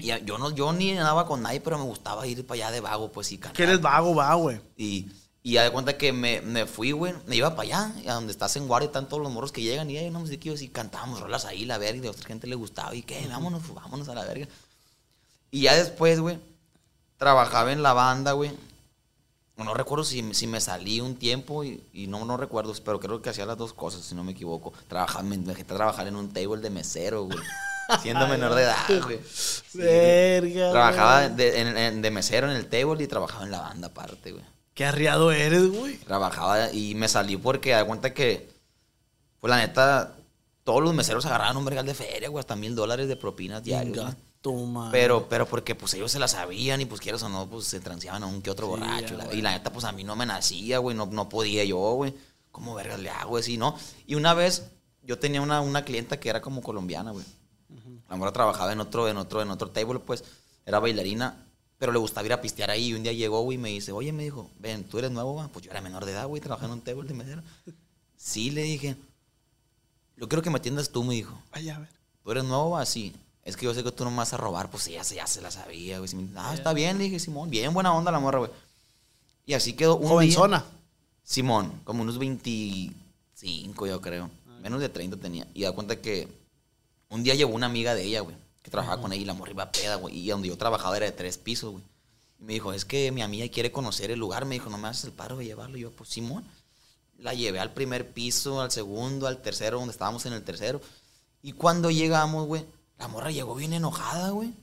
Y yo no, yo ni andaba con nadie, pero me gustaba ir para allá de vago, pues, y cantar. Que eres vago, va, güey. Y, y ya de cuenta que me, me fui, güey, me iba para allá, a donde estás en guardia, están todos los morros que llegan y hay una musiquillos y cantábamos rolas ahí, la verga, y a otra gente le gustaba, y qué, vámonos, pues, vámonos a la verga. Y ya después, güey, trabajaba en la banda, güey. No recuerdo si, si me salí un tiempo y, y no, no recuerdo, pero creo que hacía las dos cosas, si no me equivoco. Trabajaba, me dejé trabajar en un table de mesero, güey. (laughs) Siendo menor de edad, güey. Sí. Verga, Trabajaba de, en- en- de mesero en el table y trabajaba en la banda aparte, güey. Qué arriado eres, güey. Trabajaba y me salí porque da cuenta que, pues la neta, todos los meseros agarraban un vergal de feria, güey, hasta mil dólares de propinas diarios. Güey. madre. Pero, pero porque pues ellos se la sabían y pues quieras o no, pues se transeaban a un que otro Sí, borracho. ya, güey. y la neta, pues a mí no me nacía, güey, no, no podía yo, güey. ¿Cómo vergas le hago así, no? Y una vez yo tenía una, una clienta que era como colombiana, güey. La morra trabajaba en otro, en otro, en otro table, pues, era bailarina, pero le gustaba ir a pistear ahí. Y un día llegó, güey, y me dice, oye, me dijo, ven, ¿tú eres nuevo, va? Pues yo era menor de edad, güey, trabajaba en un table de mesero. Sí, le dije, yo quiero que me atiendas tú, me dijo. Ay, a ver. ¿Tú eres nuevo? va? Es que yo sé que tú no me vas a robar. Pues ella se- ya se la sabía, güey. Ah, está bien, le dije, Simón. Bien buena onda la morra, güey. Y así quedó un día. Jovenzona. Simón, como unos 25, yo creo. Menos de 30 tenía. Y da cuenta que un día llegó una amiga de ella, güey, que trabajaba con ella y la morra iba a peda, güey. Y donde yo trabajaba era de tres pisos, güey. Y me dijo, es que mi amiga quiere conocer el lugar. Me dijo, no me haces el paro de llevarlo. Y yo, pues Simón. La llevé al primer piso, al segundo, al tercero, donde estábamos en el tercero. Y cuando llegamos, güey, la morra llegó bien enojada, güey.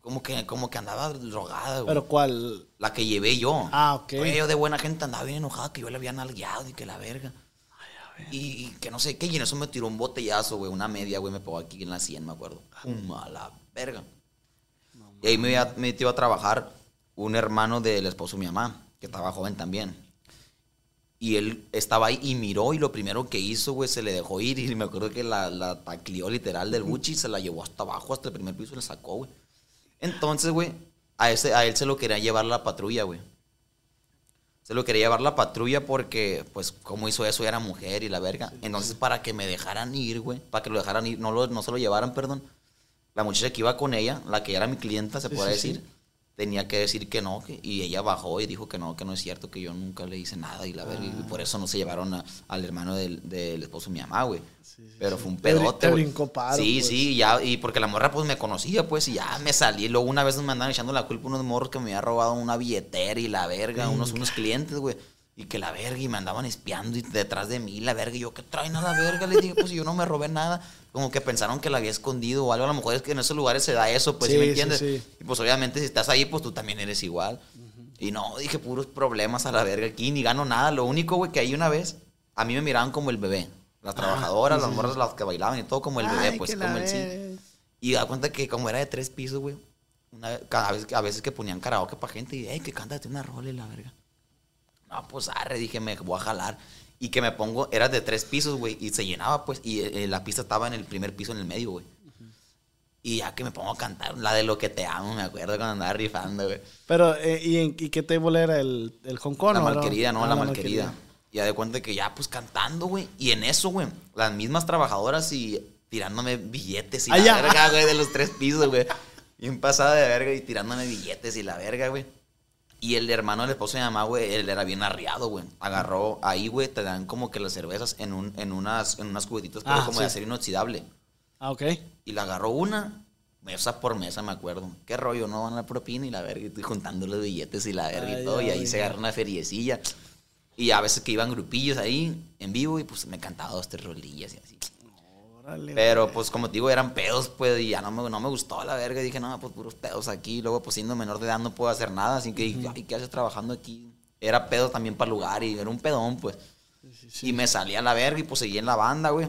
Como que, como que andaba drogada, güey. ¿Pero cuál? La que llevé yo. Ah, ok. Oye, yo de buena gente andaba bien enojada que yo le había nalgueado y que la verga. Y, y que no sé qué, y en eso me tiró un botellazo, güey, una media, güey, me pegó aquí en la 100, me acuerdo. Pum, a la verga. y ahí me iba, me iba a trabajar un hermano del esposo de mi mamá, que estaba joven también. Y él estaba ahí y miró y lo primero que hizo, güey, se le dejó ir y me acuerdo que la, la tacleó literal del Gucci y se la llevó hasta abajo, hasta el primer piso y la sacó, güey. Entonces, güey, a, ese, a él se lo quería llevar la patrulla, güey. Se lo quería llevar la patrulla porque, pues, como hizo eso, era mujer y la verga. Entonces, para que me dejaran ir, güey, para que lo dejaran ir, no, lo, no se lo llevaran, perdón. La muchacha que iba con ella, la que era mi clienta, se Sí, puede sí, decir, tenía que decir que no. que- y ella bajó y dijo que no, que no es cierto, que yo nunca le hice nada y la verga. Ah. Y por eso no se llevaron a- al hermano del, del esposo de mi mamá, güey. Pero fue un pedote, te güey. Sí, pues. sí, ya, y porque la morra pues me conocía, pues, y ya me salí. Luego una vez me andaban echando la culpa unos morros que me había robado una billetera y la verga, unos, unos clientes, güey. Y que la verga, y me andaban espiando y detrás de mí, la verga. Y yo, ¿qué traen a la verga? Les dije, pues yo no me robé nada. Como que pensaron que la había escondido o algo. A lo mejor es que en esos lugares se da eso, pues, ¿sí, Sí, me entiendes? sí. Y pues obviamente si estás ahí, pues tú también eres igual. Y no, dije, puros problemas a la verga aquí, ni gano nada. Lo único, güey, que ahí una vez, a mí me miraban como el bebé. Las trabajadoras, las morras, las que bailaban y todo como el bebé, Ay, pues, que la como el sí. Y da cuenta que como era de tres pisos, güey, una, cada vez, a veces que ponían karaoke para gente y, hey, que cántate una rola y la verga. No, pues arre, dije, me voy a jalar. Y que me pongo, era de tres pisos, güey, y se llenaba, pues, y eh, la pista estaba en el primer piso, en el medio, güey. Y ya que me pongo a cantar la de lo que te amo, me acuerdo cuando andaba rifando, güey. Pero, eh, ¿y, en, ¿y qué table era? ¿El, el Hong Kong? La malquerida, no, Ah, la malquerida. Y ya de cuenta que ya, pues cantando, güey. Y en eso, güey, las mismas trabajadoras y tirándome billetes y Ah, la verga, güey, de los tres pisos, güey. Bien pasada de verga y tirándome billetes y la verga, güey. Y el hermano del esposo de mi mamá, güey, él era bien arriado, güey. Agarró ahí, güey, te dan como que las cervezas en, un, en, unas, en unas cubetitas, pero Ah, como sí. de acero inoxidable. Ah, ok. Y la agarró una, mesa por mesa, me acuerdo. ¿Qué rollo? No van a la propina y la verga. Y juntando los billetes y la verga y todo. y ahí ay, se agarra una feriecilla. Y a veces que iban grupillos ahí en vivo y pues me cantaba dos, tres rolillas y así. Pero pues como te digo, eran pedos, pues, y ya no me, no me gustó la verga. Dije, no, pues puros pedos aquí. Luego, pues siendo menor de edad no puedo hacer nada. Así que dije, ay, ¿qué haces trabajando aquí? Era pedo también para el lugar y era un pedón, pues. Y me salí a la verga y pues seguí en la banda, güey.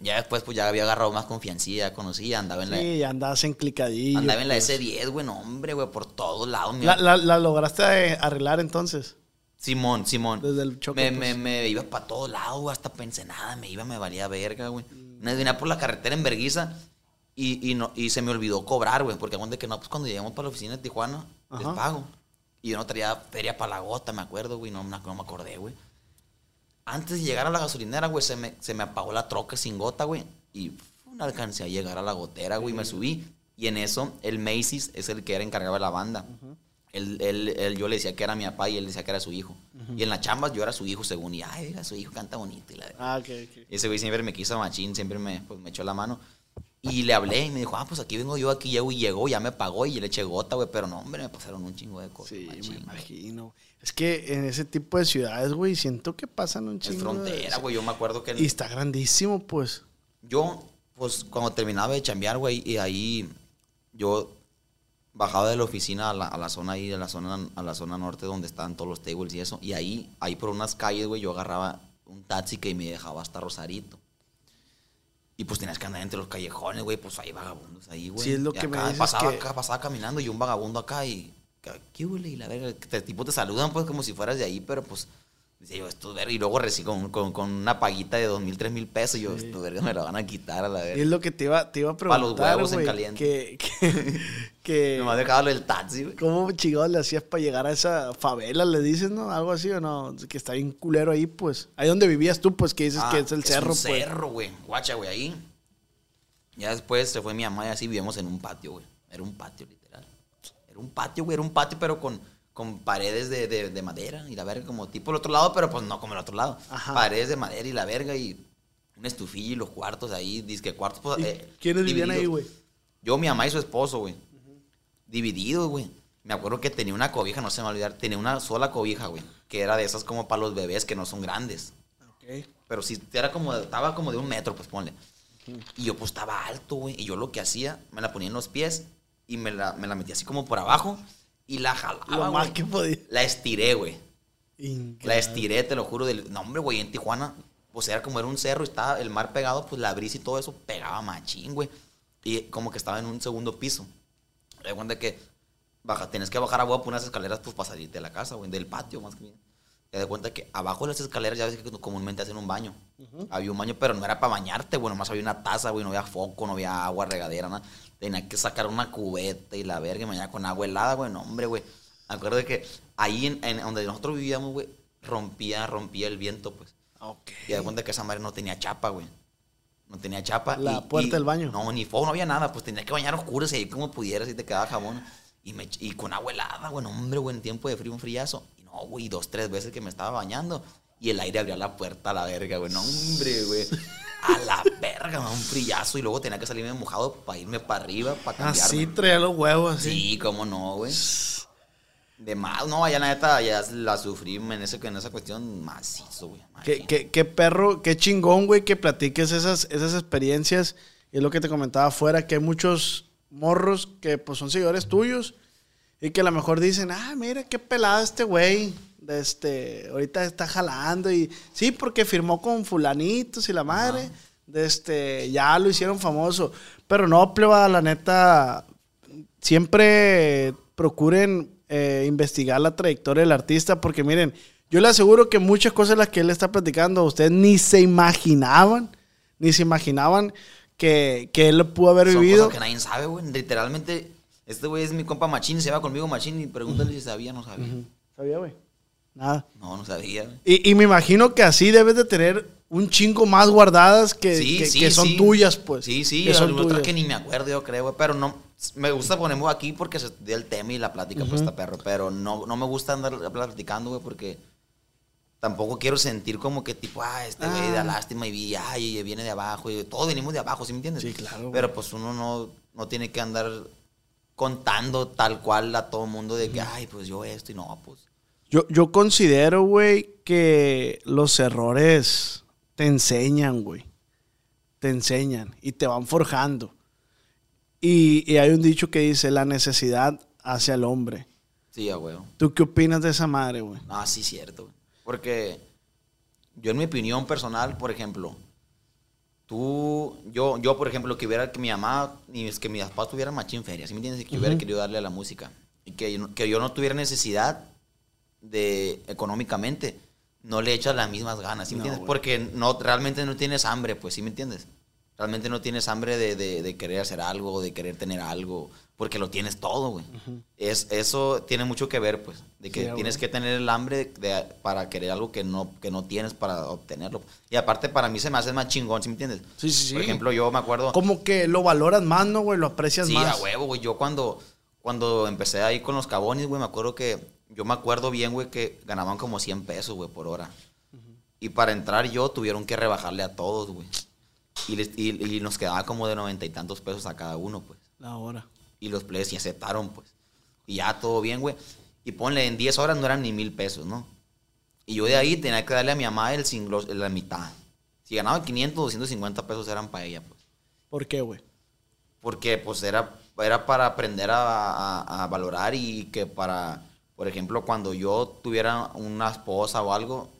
Ya después, pues ya había agarrado más confianza, conocía, andaba en la, Sí, andabas en clicadillo. Andaba en la pues. S10, güey, no, hombre, güey, por todos lados. La, mira. la, la lograste eh, arreglar entonces. Simón, Simón. Desde el choque, Me, pues. me, me iba para todos lados, hasta Pensenada, me iba, me valía verga, güey. Mm. Una vez venía por la carretera en Berguiza y, y, no, y se me olvidó cobrar, güey, porque aguante que no, pues cuando llegamos para la oficina de Tijuana, les Ajá. pago. Y yo no traía feria para la gota, me acuerdo, güey, no, no, no me acordé, güey. Antes de llegar a la gasolinera, güey, se me, se me apagó la troca sin gota, güey. Y no alcancé a llegar a la gotera, güey, me subí. Y en eso, el Macy's es el que era encargado de la banda. Él, él- él- yo le decía que era mi papá y él decía que era su hijo. Y en las chambas yo era su hijo, según. Y, ay, oiga, su hijo canta bonito. Y, la- Ah, ok, ok. y ese güey siempre me quiso machín, siempre me, pues, me echó la mano. Y le hablé y me dijo, ah, pues aquí vengo yo, aquí llego y llegó, ya me pagó y le eché gota, güey. Pero no, hombre, me pasaron un chingo de cosas. Sí, machín, me imagino. Es que en ese tipo de ciudades, güey, siento que pasan un Es chingo. de- frontera, güey. Yo me acuerdo que... Y está grandísimo, pues. Yo, pues, cuando terminaba de chambear, güey, y ahí yo bajaba de la oficina a la, a la zona ahí, a la zona, a la zona norte donde estaban todos los tables y eso. Y ahí, ahí por unas calles, güey, yo agarraba un taxi que me dejaba hasta Rosarito. Y pues tenías que andar entre los callejones, güey, pues hay vagabundos ahí, güey. Sí, es lo Y que me dices pasaba que- acá, pasaba caminando y un vagabundo acá y... ¿Qué huele? Y la verga, te, tipo te saludan pues como si fueras de ahí, pero pues... Dice yo, esto verga, y luego recibo con, con, con una paguita de dos mil, tres mil pesos. Yo, esto verga me la van a quitar a la Y es verga. lo que te iba, te iba a Pa' los preguntar, huevos en caliente. Que, que, (laughs) que Me a dejar el taxi, güey. ¿Cómo chingados le hacías para llegar a esa favela, le dices, no? Algo así o no? Que está bien culero ahí, pues. Ahí donde vivías tú, pues, que dices Ah, que es el cerro, un pues. cerro, güey. Guacha, güey, ahí. Ya después se fue mi mamá y así vivíamos en un patio, güey. Era un patio, literal. Era un patio, güey, era un patio, pero con, con paredes de, de- de madera y la verga, como tipo el otro lado, pero pues no como el otro lado. Ajá. Paredes de madera y la verga y una estufilla y los cuartos ahí, disque cuartos. Pues, ¿Y eh, ¿Quiénes vivían ahí, güey? Yo, mi mamá y su esposo, güey. Divididos, güey. Me acuerdo que tenía una cobija, no se me va a olvidar, tenía una sola cobija, güey. Que era de esas como para los bebés que no son grandes. Ok. Pero sí, era como, estaba como de un metro, pues ponle. Y yo pues estaba alto, güey. Y yo lo que hacía, me la ponía en los pies y me la, me la metía así como por abajo y la jalaba, Lo más que podía. La estiré, güey. La estiré, te lo juro. Del... No, hombre, güey, en Tijuana, pues era como era un cerro y estaba el mar pegado, pues la brisa y todo eso pegaba machín, güey. Y como que estaba en un segundo piso. Le cuenta que baja, tienes que bajar a huevo por unas escaleras, pues para salir de la casa, güey, del patio, más que bien. Te das cuenta que abajo de las escaleras, ya ves que comúnmente hacen un baño. Había un baño, pero no era para bañarte, güey, nomás había una taza, güey, no había foco, no había agua, regadera, nada. Tenía que sacar una cubeta y la verga, y mañana con agua helada, güey, no, hombre, güey. Me acuerdo de que ahí en, en donde nosotros vivíamos, güey, rompía, rompía el viento, pues. Ok. Y de cuenta que esa madre no tenía chapa, güey. No tenía chapa. La y- puerta y- del baño. No, ni fuego, no había nada. Pues tenía que bañar oscuras y ahí como pudieras y te quedaba jabón. Y, me, y con agua helada, güey. no, hombre, güey, en tiempo de frío, un frillazo. Y no, güey, dos, tres veces que me estaba bañando. Y el aire abría la puerta a la verga, güey. No, hombre, güey. A la verga, un frillazo. Y luego tenía que salirme mojado para irme para arriba, para cambiarme. Así traía los huevos, así. Sí, cómo no, güey. De más, no, allá la neta, ya la sufrí en, ese, en esa cuestión macizo, güey. Qué, qué- qué perro, qué chingón, güey, que platiques esas, esas experiencias. Y es lo que te comentaba afuera, que hay muchos morros que pues son seguidores tuyos y que a lo mejor dicen, ah, mira qué pelado este güey. Este, ahorita está jalando y sí, porque firmó con fulanitos y la madre. De este, ya lo hicieron famoso. Pero no, pleba, la neta, siempre procuren eh, investigar la trayectoria del artista, porque miren, yo le aseguro que muchas cosas las que él está platicando, ustedes ni se imaginaban, ni se imaginaban que, que él lo pudo haber Son vivido. cosas que nadie sabe, güey. Literalmente, este güey es mi compa Machín, se va conmigo Machín y pregúntale si sabía, no sabía. ¿Sabía, güey? Nada. No, no sabía. Y, y me imagino que así debes de tener un chingo más guardadas que, Sí, que- sí, que son sí. tuyas, pues. Sí, sí, que son otras que ni me acuerdo, yo creo, güey. Pero no, me gusta ponerme aquí porque se dio el tema y la plática, pues está perro. Pero no, no me gusta andar platicando, güey, porque tampoco quiero sentir como que tipo, ah, este güey da Ah. lástima y vi, ay, viene de abajo. Y todos venimos de abajo, ¿sí me entiendes? Sí, claro. Pero pues uno no, no tiene que andar contando tal cual a todo el mundo de que, ay, pues yo esto y no, pues. Yo, yo considero, güey, que los errores te enseñan, güey. Te enseñan y te van forjando. Y, y hay un dicho que dice, la necesidad hace al hombre. Sí, huevo. ¿Tú qué opinas de esa madre, güey? Ah, sí, cierto. güey. Porque yo, en mi opinión personal, por ejemplo, tú, yo, yo por ejemplo, que hubiera que mi mamá, ni es que mis papás tuvieran machín feria, ¿sí me entiendes? Que yo hubiera querido darle a la música. Y que que yo no tuviera necesidad de, económicamente, no le echas las mismas ganas, ¿sí me No, entiendes? güey. Porque no, realmente no tienes hambre, pues, ¿sí me entiendes? Realmente no tienes hambre de, de- de querer hacer algo, de querer tener algo, porque lo tienes todo, güey. es, eso tiene mucho que ver, pues, de que Sí, tienes güey. que tener el hambre de- para querer algo que no, que no tienes para obtenerlo. Y aparte, para mí se me hace más chingón, ¿sí me entiendes? Sí, sí, sí. Por ejemplo, yo me acuerdo... Como que lo valoras más, ¿no, güey? Lo aprecias Sí, más. a huevo, güey. Yo cuando, cuando empecé ahí con los cabones, güey, me acuerdo que... Yo me acuerdo bien, güey, que ganaban como 100 pesos, güey, por hora. Y para entrar yo tuvieron que rebajarle a todos, güey. Y, les- y- y nos quedaba como de noventa y tantos pesos a cada uno, pues. La hora. Y los players sí aceptaron, pues. Y ya todo bien, güey. Y ponle, en 10 horas no eran ni mil pesos, ¿no? Y yo de ahí tenía que darle a mi mamá el, sin- los- la mitad. Si ganaba 500, 250 pesos eran para ella, pues. ¿Por qué, güey? Porque, pues, era, era para aprender a, a- a valorar y que para, por ejemplo, cuando yo tuviera una esposa o algo,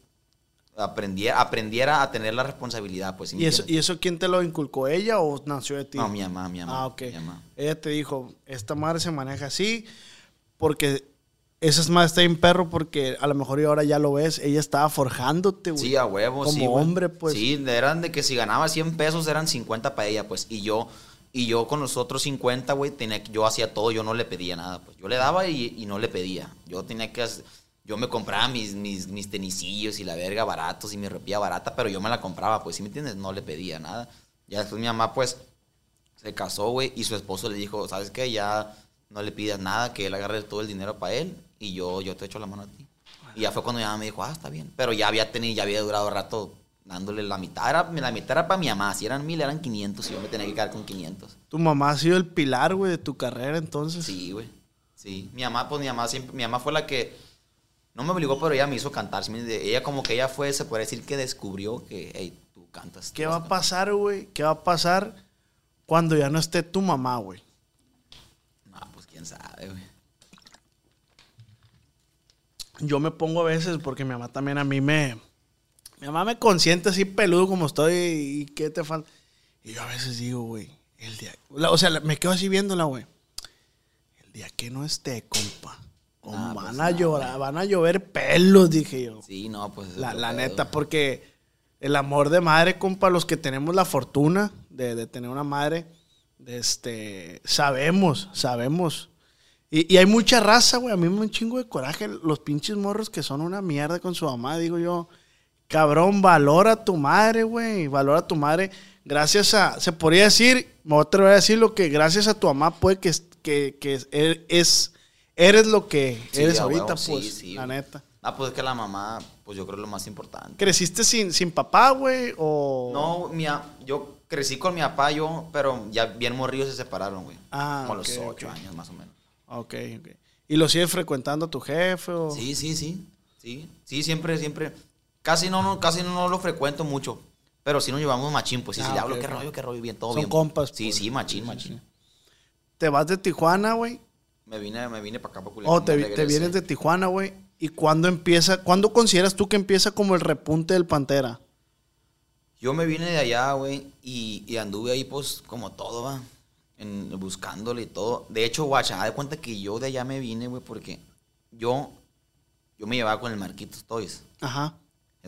aprendiera, aprendiera a tener la responsabilidad, pues. ¿sí me ¿Y eso? ¿Y eso quién te lo inculcó? ¿Ella o nació de ti? No, mi mamá, mi mamá. Ah, ok. mi mamá. Ella te dijo, esta madre se maneja así porque esa madre está en perro porque a lo mejor y ahora ya lo ves, ella estaba forjándote, güey. Sí, a huevo, Como sí. hombre, pues. Sí, eran de que si ganaba 100 pesos eran 50 para ella, pues. Y yo, y yo con los otros 50, güey, tenía yo hacía todo, yo no le pedía nada, pues. Yo le daba y, no le pedía. Yo tenía que yo me compraba mis, mis, mis tenisillos y la verga baratos y mi ropilla barata, pero yo me la compraba, pues, ¿sí me entiendes? No le pedía nada. Ya después mi mamá, pues, se casó, güey, y su esposo le dijo, ¿sabes qué? Ya no le pidas nada, que él agarre todo el dinero para él y yo, yo te echo la mano a ti. Y ya fue cuando mi mamá me dijo, ah, está bien. Pero ya había tenido, ya había durado rato dándole la mitad. Era, la mitad era para mi mamá. Si eran mil, eran 500 y yo me tenía que quedar con 500. Tu mamá ha sido el pilar, güey, de tu carrera entonces. Sí, güey. Sí. Mi mamá, pues mi mamá siempre, mi mamá fue la que, no me obligó, pero ella me hizo cantar. Ella como que ella fue, se puede decir que descubrió que, hey, tú cantas. ¿Qué va a pasar, güey? ¿Qué va a pasar cuando ya no esté tu mamá, güey? No, pues quién sabe, güey. Yo me pongo a veces porque mi mamá también a mí me. Mi mamá me consiente así peludo como estoy y qué te falta. Y yo a veces digo, güey, el día. la- o sea, la- me quedo así viéndola, güey. El día que no esté, compa. oh, Ah, van pues a no, llorar, van a llover pelos, dije yo. Sí, no, pues. es La, la neta, porque el amor de madre, compa, los que tenemos la fortuna de, de tener una madre, de este, sabemos, sabemos. Y, y hay mucha raza, güey. A mí me un chingo de coraje los pinches morros que son una mierda con su mamá. Digo yo, cabrón, valora a tu madre, güey. Valora a tu madre. Gracias a, se podría decir, me voy a atrever a decir lo que gracias a tu mamá puede que, que, que es, es- eres lo que Sí, eres a ahorita, huevo, sí, pues, sí, la neta. Ah, pues es que la mamá, pues yo creo es lo más importante. ¿Creciste sin, sin papá, güey? O... No, mi, a- yo crecí con mi papá, yo, pero ya bien morridos se separaron, güey. Ah, Como a los ocho años más o menos. Ok, ok. ¿Y lo sigues frecuentando tu jefe? O... Sí, sí, sí. Sí, sí, siempre, siempre. Casi no, no, casi no lo frecuento mucho. Pero sí nos llevamos machín, pues sí, Ah, sí, le hablo, qué rollo, qué rollo, bien, todo Son bien. compas, Sí, pues. sí, machín, machín. Te vas de Tijuana, güey. Me vine, me vine para acá, para Culiacán. O te, vienes de Tijuana, güey. ¿Y cuándo empieza? ¿Cuándo consideras tú que empieza como el repunte del Pantera? Yo me vine de allá, güey, y, y anduve ahí, pues, como todo, va. En, buscándole y todo. De hecho, guacha, de cuenta que yo de allá me vine, güey, porque yo, yo me llevaba con el Marquitos Toys. Ajá.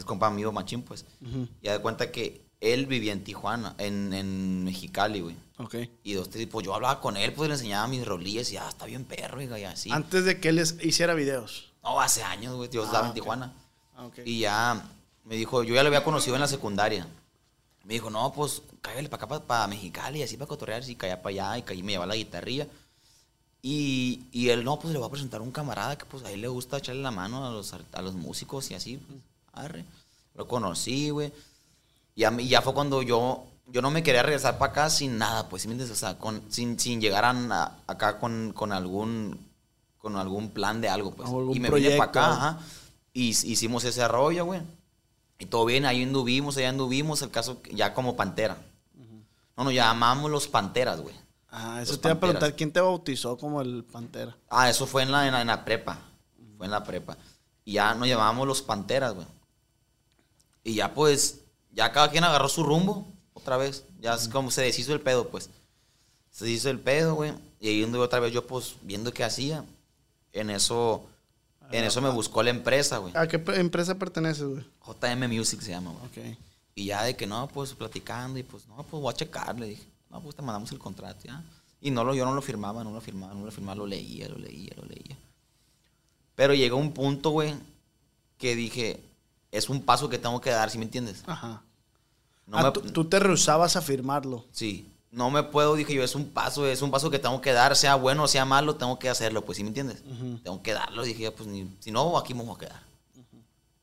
Es compa amigo machín, pues. Ujú. Y de cuenta que él vivía en Tijuana, en, en Mexicali, güey. Ok. Y dos, tres, pues yo hablaba con él, pues le enseñaba mis rolillas y ah, está bien perro, y así. Antes de que él les hiciera videos. No, hace años, güey, yo Ah, estaba en. Tijuana. Ah. Y ya me dijo, yo ya lo había conocido en la secundaria. Me dijo, no, pues cállale para acá, para, Mexicali, así para cotorrear, así, calla para allá, y caí, me llevaba la guitarrilla. Y, y él, no, pues le voy a presentar a un camarada que pues a él le gusta echarle la mano a los, a los músicos y así, pues, arre. Lo conocí, güey. Y a mí ya fue cuando yo, yo no me quería regresar para acá sin nada, pues, ¿sí me entiendes? O sea, con, sin, sin llegar a, na- acá con, con algún con algún plan de algo, pues. Y me vine para proyecto. acá, ajá. Y hicimos ese rollo, güey. Y todo bien, ahí anduvimos, ahí anduvimos, el caso ya como Pantera. No, nos llamamos los Panteras, güey. Ah, eso Los te iba a preguntar. ¿quién te bautizó como el Pantera? Ah, eso fue en la, en la, en la prepa. Fue en la prepa. Y ya nos llamábamos los Panteras, güey. Y ya pues, ya cada quien agarró su rumbo otra vez. Ya es como se deshizo el pedo, pues. Se deshizo el pedo, güey. Y ahí otra vez yo, pues, viendo qué hacía. En eso, en eso me buscó la empresa, güey. ¿A qué empresa perteneces, güey? JM Music se llama, güey. Ok. Y ya de que no, pues platicando y pues no, pues voy a checar, le dije. No, pues te mandamos el contrato, ya. Y no lo, yo no lo firmaba, no lo firmaba, no lo firmaba, lo leía, lo leía, lo leía. Pero llegó un punto, güey, que dije, es un paso que tengo que dar, ¿sí me entiendes? Ajá. No Ah, me- tú, te rehusabas a firmarlo. Sí, no me puedo, dije yo, es un paso, es un paso que tengo que dar, sea bueno o sea malo, tengo que hacerlo, pues, ¿sí me entiendes? Ujú. Tengo que darlo, dije yo, pues, ni- si no, aquí me voy a quedar.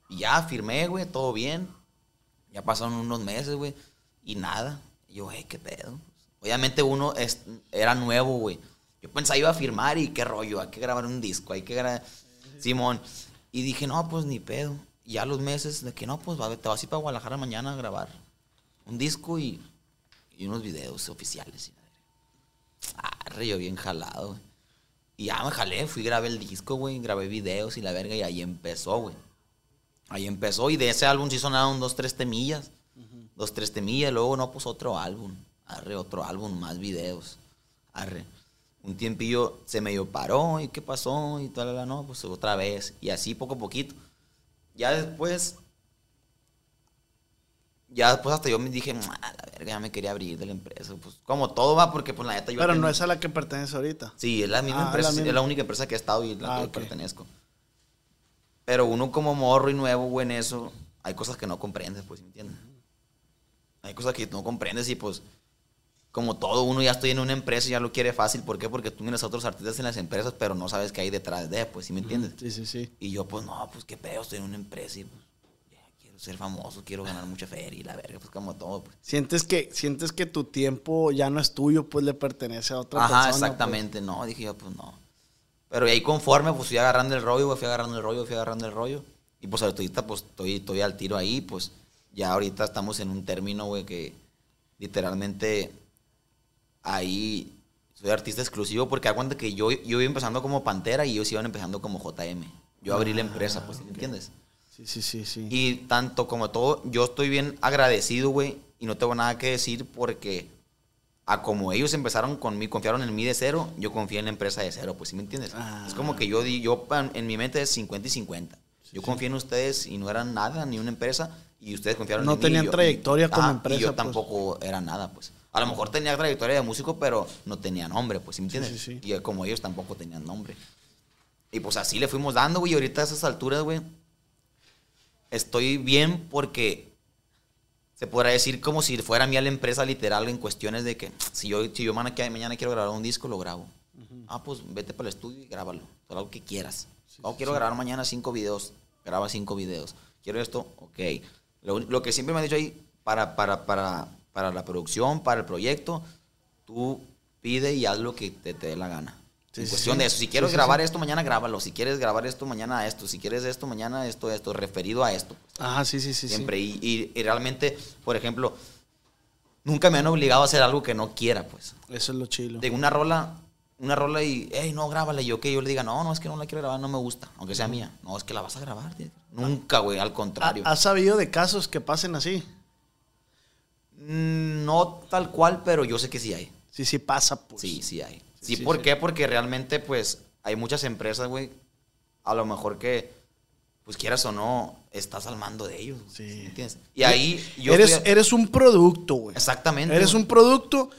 Y ya firmé, güey, todo bien. Ya pasaron unos meses, güey, y nada. Y yo, hey, qué pedo. Obviamente uno es- era nuevo, güey. Yo pensaba iba a firmar y qué rollo, hay que grabar un disco, hay que grabar... Simón. Y dije, no, pues ni pedo. Y ya los meses de que no, pues te vas a ir para Guadalajara mañana a grabar un disco y, y unos videos oficiales. Ah, yo bien jalado, güey. Y ya me jalé, fui, grabé el disco, güey, grabé videos y la verga, y ahí empezó, güey. Ahí empezó, y de ese álbum sí sonaron dos, tres temillas. Dos, tres temillas, y luego no, pues otro álbum. Arre, otro álbum, más videos. Arre. Un tiempillo se medio paró, y qué pasó, y tal, no, pues otra vez. Y así poco a poquito. Ya después, ya después hasta yo me dije, "Ah, la verga, ya me quería abrir de la empresa. Pues como todo va, porque pues la neta yo... Pero no es a la que pertenece ahorita. Sí, es la misma Ah, empresa, la sí, misma. es la única empresa que he estado y la Ah, que pertenezco. Pero uno como morro y nuevo, güey, en eso, hay cosas que no comprendes, pues, ¿me entiendes? Hay cosas que no comprendes y pues, como todo, uno ya estoy en una empresa y ya lo quiere fácil. ¿Por qué? Porque tú miras a otros artistas en las empresas, pero no sabes qué hay detrás de, pues, ¿sí me entiendes? Sí, sí, sí. Y yo, pues, no, pues, qué pedo, estoy en una empresa y, pues, ya, quiero ser famoso, quiero ganar mucha feria y la verga, pues, como todo, pues. Sientes que, sientes que tu tiempo ya no es tuyo, pues le pertenece a otra Ajá, persona. pues. exactamente, no, dije yo, pues, no. Pero ahí conforme, pues, fui agarrando el rollo, fui agarrando el rollo, fui agarrando el rollo. Y, pues, ahorita, pues, estoy, estoy al tiro ahí, pues, ya ahorita estamos en un término, güey, que literalmente ahí soy artista exclusivo porque aguanta que yo, yo iba empezando como Pantera y ellos iban empezando como JM. Yo abrí la empresa, pues, ¿me entiendes? Sí, sí, sí, sí. Y tanto como todo, yo estoy bien agradecido, güey, y no tengo nada que decir porque a como ellos empezaron conmigo, confiaron en mí de cero, yo confié en la empresa de cero, pues, ¿sí me entiendes? Ah. Es como que yo yo en mi mente es 50 y 50. Yo confié en ustedes y no eran nada, ni una empresa, y ustedes confiaron No en mí. tenían y yo- trayectoria y- como empresa, Y yo pues. tampoco era nada, pues. A lo mejor tenía trayectoria de músico, pero no tenía nombre, pues, ¿sí me Sí, entiendes? sí, sí. Y como ellos tampoco tenían nombre. Y pues así le fuimos dando, güey, y ahorita a esas alturas, güey, estoy bien porque se podrá decir como si fuera mía la empresa literal en cuestiones de que si yo, si yo mañana, mañana quiero grabar un disco, lo grabo. Ah, pues vete para el estudio y grábalo. Todo lo que quieras. oh, quiero grabar mañana cinco videos. Graba cinco videos. Quiero esto, ok. Lo, lo que siempre me han dicho ahí, para, para, para, para la producción, para el proyecto, tú pide y haz lo que te, te dé la gana. Sí, en cuestión sí. de eso. Si quieres Sí, grabar esto, mañana grábalo. Si quieres grabar esto, mañana esto. Si quieres esto, mañana esto, esto. Referido a esto. pues. Ajá, sí, sí, sí. Siempre. Y, y- y realmente, por ejemplo, nunca me han obligado a hacer algo que no quiera, pues. Eso es lo chilo. De una rola, una rola y, hey, no, grábala. Y yo que yo le diga, no, no, es que no la quiero grabar, no me gusta. Aunque sea mía. No, es que la vas a grabar. tío. Nunca, güey, al contrario. ¿Ha- ¿Has sabido de casos que pasen así? Mm, No tal cual, pero yo sé que sí hay. Sí, sí pasa, pues. Sí, sí hay. Sí, Sí, ¿por sí. qué? Porque realmente, pues, hay muchas empresas, güey, a lo mejor que, pues, quieras o no, estás al mando de ellos. Sí. ¿me entiendes? Y ahí yo eres, estoy- eres un producto, güey. Exactamente. Eres güey. un producto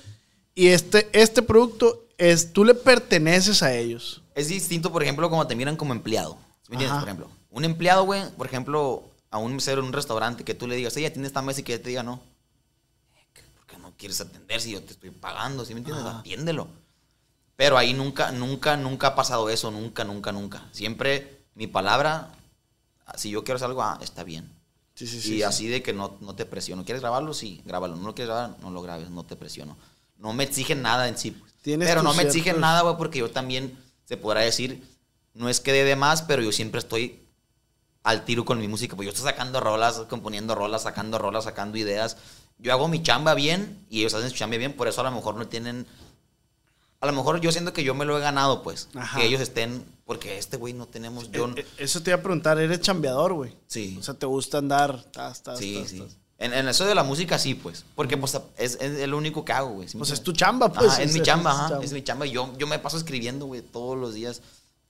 y este, este producto es, tú le perteneces a ellos. Es distinto, por ejemplo, como te miran como empleado. ¿Sí ¿Me entiendes? Ajá. Por ejemplo, un empleado, güey, por ejemplo, a un mesero en un restaurante que tú le digas, ella tiene esta mesa y que te diga no. ¿Por qué no quieres atender si yo te estoy pagando? ¿Sí me entiendes? Ajá. Atiéndelo. Pero ahí nunca, nunca, nunca ha pasado eso. Nunca, nunca, nunca. Siempre mi palabra, si yo quiero hacer algo, ah, está bien. Sí, sí, y sí. así de que no, no te presiono. ¿Quieres grabarlo? Sí, grábalo. No lo quieres grabar, no lo grabes, no te presiono. No me exigen nada en sí. pues. Pero no me exigen nada, güey, porque yo también, se podrá decir, no es que dé de más, pero yo siempre estoy al tiro con mi música. Pues yo estoy sacando rolas, componiendo rolas, sacando rolas, sacando ideas. Yo hago mi chamba bien y ellos hacen su chamba bien, por eso a lo mejor no tienen... A lo mejor yo siento que yo me lo he ganado, pues. Ajá. Que ellos estén... Porque este güey no tenemos... Yo, Eh, eh, Eso te iba a preguntar, ¿eres chambeador, güey? Sí. O sea, ¿te gusta andar? Tas, tas, Sí, tas, sí. En, en eso de la música sí, pues. Porque pues es, es el único que hago, güey. ¿sí me Pues es tu chamba, pues. Ajá, es mi es- chamba, es tu ajá, chamba. es mi chamba. Yo, yo me paso escribiendo, güey, todos los días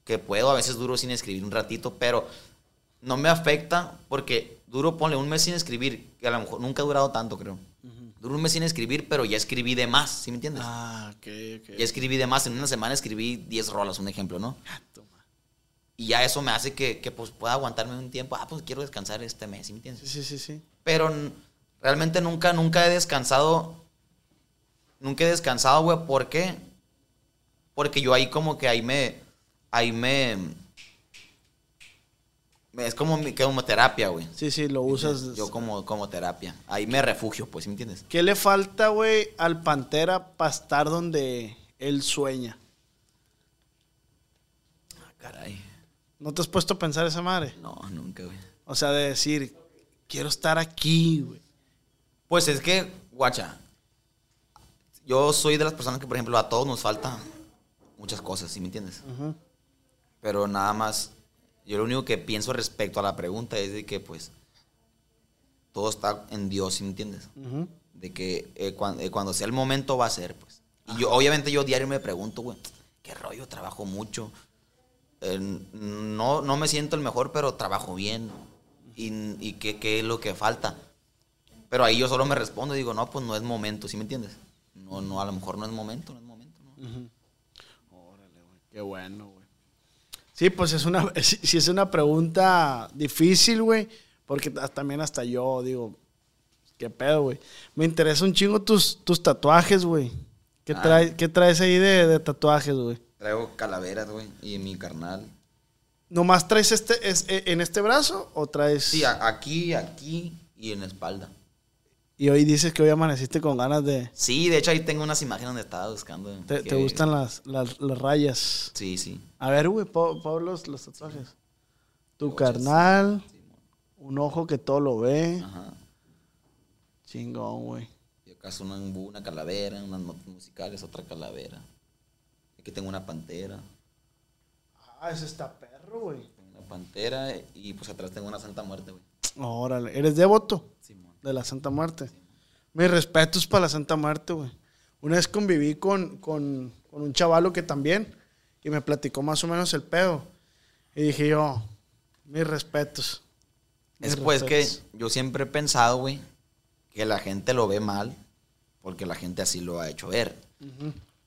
que puedo. A veces duro sin escribir un ratito, pero no me afecta porque duro, ponle un mes sin escribir, que a lo mejor nunca ha durado tanto, creo. Duro un mes sin escribir, pero ya escribí de más, ¿sí me entiendes? Ah, ok, ok. Ya escribí de más. En una semana escribí 10 rolas, un ejemplo, ¿no? Ah, toma. Y ya eso me hace que, que, pues pueda aguantarme un tiempo. Ah, pues quiero descansar este mes, ¿sí me entiendes? Sí, sí, sí, sí. Pero realmente nunca, nunca he descansado. Nunca he descansado, güey. ¿Por qué? Porque yo ahí como que ahí me. Ahí me. Es como, mi- como terapia, güey. Sí, sí, lo usas. Yo como, como terapia. Ahí me refugio, pues, ¿sí me entiendes? ¿Qué le falta, güey, al Pantera para estar donde él sueña? Ah, caray. ¿No te has puesto a pensar esa madre? No, nunca, güey. O sea, de decir, quiero estar aquí, güey. Pues es que, guacha. Yo soy de las personas que, por ejemplo, a todos nos falta muchas cosas, ¿sí me entiendes? Pero nada más, yo lo único que pienso respecto a la pregunta es de que pues todo está en Dios, ¿sí me entiendes? De que eh, eh, cuando sea el momento va a ser, pues. Y yo, obviamente yo diario me pregunto, güey, ¿qué rollo? Trabajo mucho. Eh, no, no me siento el mejor, pero trabajo bien. ¿Y, y qué, qué es lo que falta? Pero ahí yo solo me respondo y digo, no, pues no es momento, ¿sí me entiendes? No, no, a lo mejor no es momento, no es momento, ¿no? Órale, güey. Qué bueno, güey. Sí, pues es una, (laughs) sí, sí es una pregunta difícil, güey. Porque ta- también hasta yo digo, qué pedo, güey. Me interesa un chingo tus, tus tatuajes, güey. ¿Qué, Ah. trae- ¿Qué traes ahí de, de tatuajes, güey? Traigo calaveras, güey. Y mi carnal. ¿Nomás traes este es, eh, en este brazo o traes...? Sí, aquí, aquí y en la espalda. Y hoy dices que hoy amaneciste con ganas de... Sí, de hecho ahí tengo unas imágenes donde estaba buscando. Te, que- te gustan las, las, las rayas. Sí, sí. A ver, güey, pon los, tatuajes. Tu carnal, un ojo que todo lo ve. Ajá. Chingón, güey. Y acá es una, una calavera, unas notas musicales, otra calavera. Aquí tengo una pantera. Ah, ese está perro, güey. Tengo una pantera y pues atrás tengo una Santa Muerte, güey. Órale, ¿eres devoto. De la Santa Muerte? Mis respetos para la Santa Muerte, güey. Una vez conviví con, con, con un chavalo que también, y me platicó más o menos el pedo. Y dije yo, mis respetos. Mis Es pues que yo siempre he pensado, güey, que la gente lo ve mal porque la gente así lo ha hecho ver.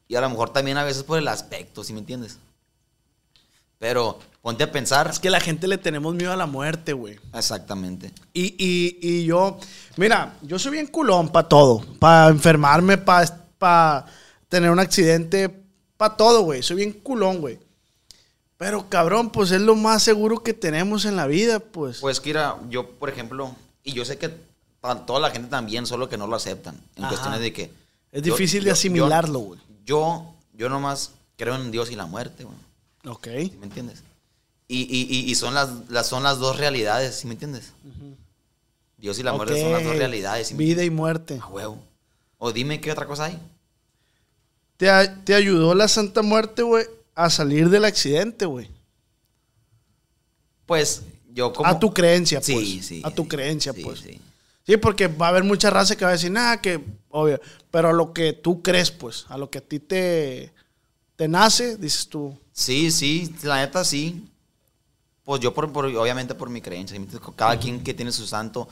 Y a lo mejor también a veces por el aspecto, ¿sí me entiendes? Pero ponte a pensar. Es que la gente le tenemos miedo a la muerte, güey. Exactamente. Y, y, y yo, mira, yo soy bien culón para todo. Para enfermarme, para tener un accidente, para todo, güey. Soy bien culón, güey. Pero cabrón, pues es lo más seguro que tenemos en la vida, pues. Pues Kira, yo, por ejemplo, y yo sé que para toda la gente también, solo que no lo aceptan. En Ajá. cuestiones de que. es yo- difícil yo- de yo- asimilarlo, güey. Yo, yo nomás creo en Dios y la muerte, güey. Ok. ¿Sí me entiendes? Y, y, y, son, las, las, son las dos realidades, ¿sí me entiendes? Dios y la muerte son las dos realidades. ¿sí Vida y muerte. A huevo. O dime qué otra cosa hay. ¿Te, te ayudó la Santa Muerte, güey, a salir del accidente, güey? Pues yo como... A tu creencia, Sí, pues. sí. A tu sí, creencia, sí, pues. sí. Sí, porque va a haber mucha raza que va a decir, nada, que obvio. Pero a lo que tú crees, pues, a lo que a ti te, te nace, dices tú. Sí, sí, la neta sí. Pues yo, por, por- obviamente, por mi creencia. ¿sí me entiendes? Cada quien que tiene su santo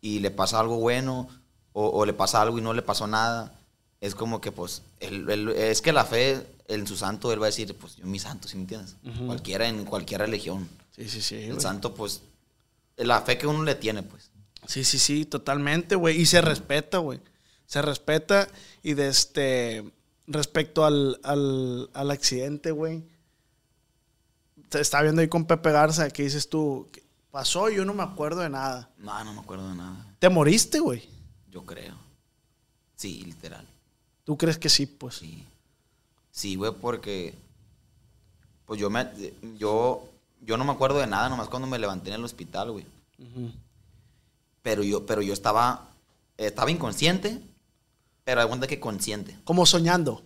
y le pasa algo bueno o, o le pasa algo y no le pasó nada, es como que, pues, él- él- es que la fe en su santo, él va a decir, pues, yo mi santo, ¿sí me entiendes? Cualquiera en cualquier religión. Sí, sí, sí. El güey. santo, pues, la fe que uno le tiene, pues. Sí, sí, sí, totalmente, güey. Y se respeta, güey. Se respeta. Y de este. Respecto al, al, al accidente, güey. Te estaba viendo ahí con Pepe Garza que dices tú. Pasó y yo no me acuerdo de nada. No, no me acuerdo de nada. ¿Te moriste, güey? Yo creo. Sí, literal. ¿Tú crees que sí, pues? Sí. Sí, güey, porque. Pues yo me. Yo. Yo no me acuerdo de nada, nomás cuando me levanté en el hospital, güey. Pero yo, pero yo estaba. Estaba inconsciente, pero de cuenta que consciente. Como soñando.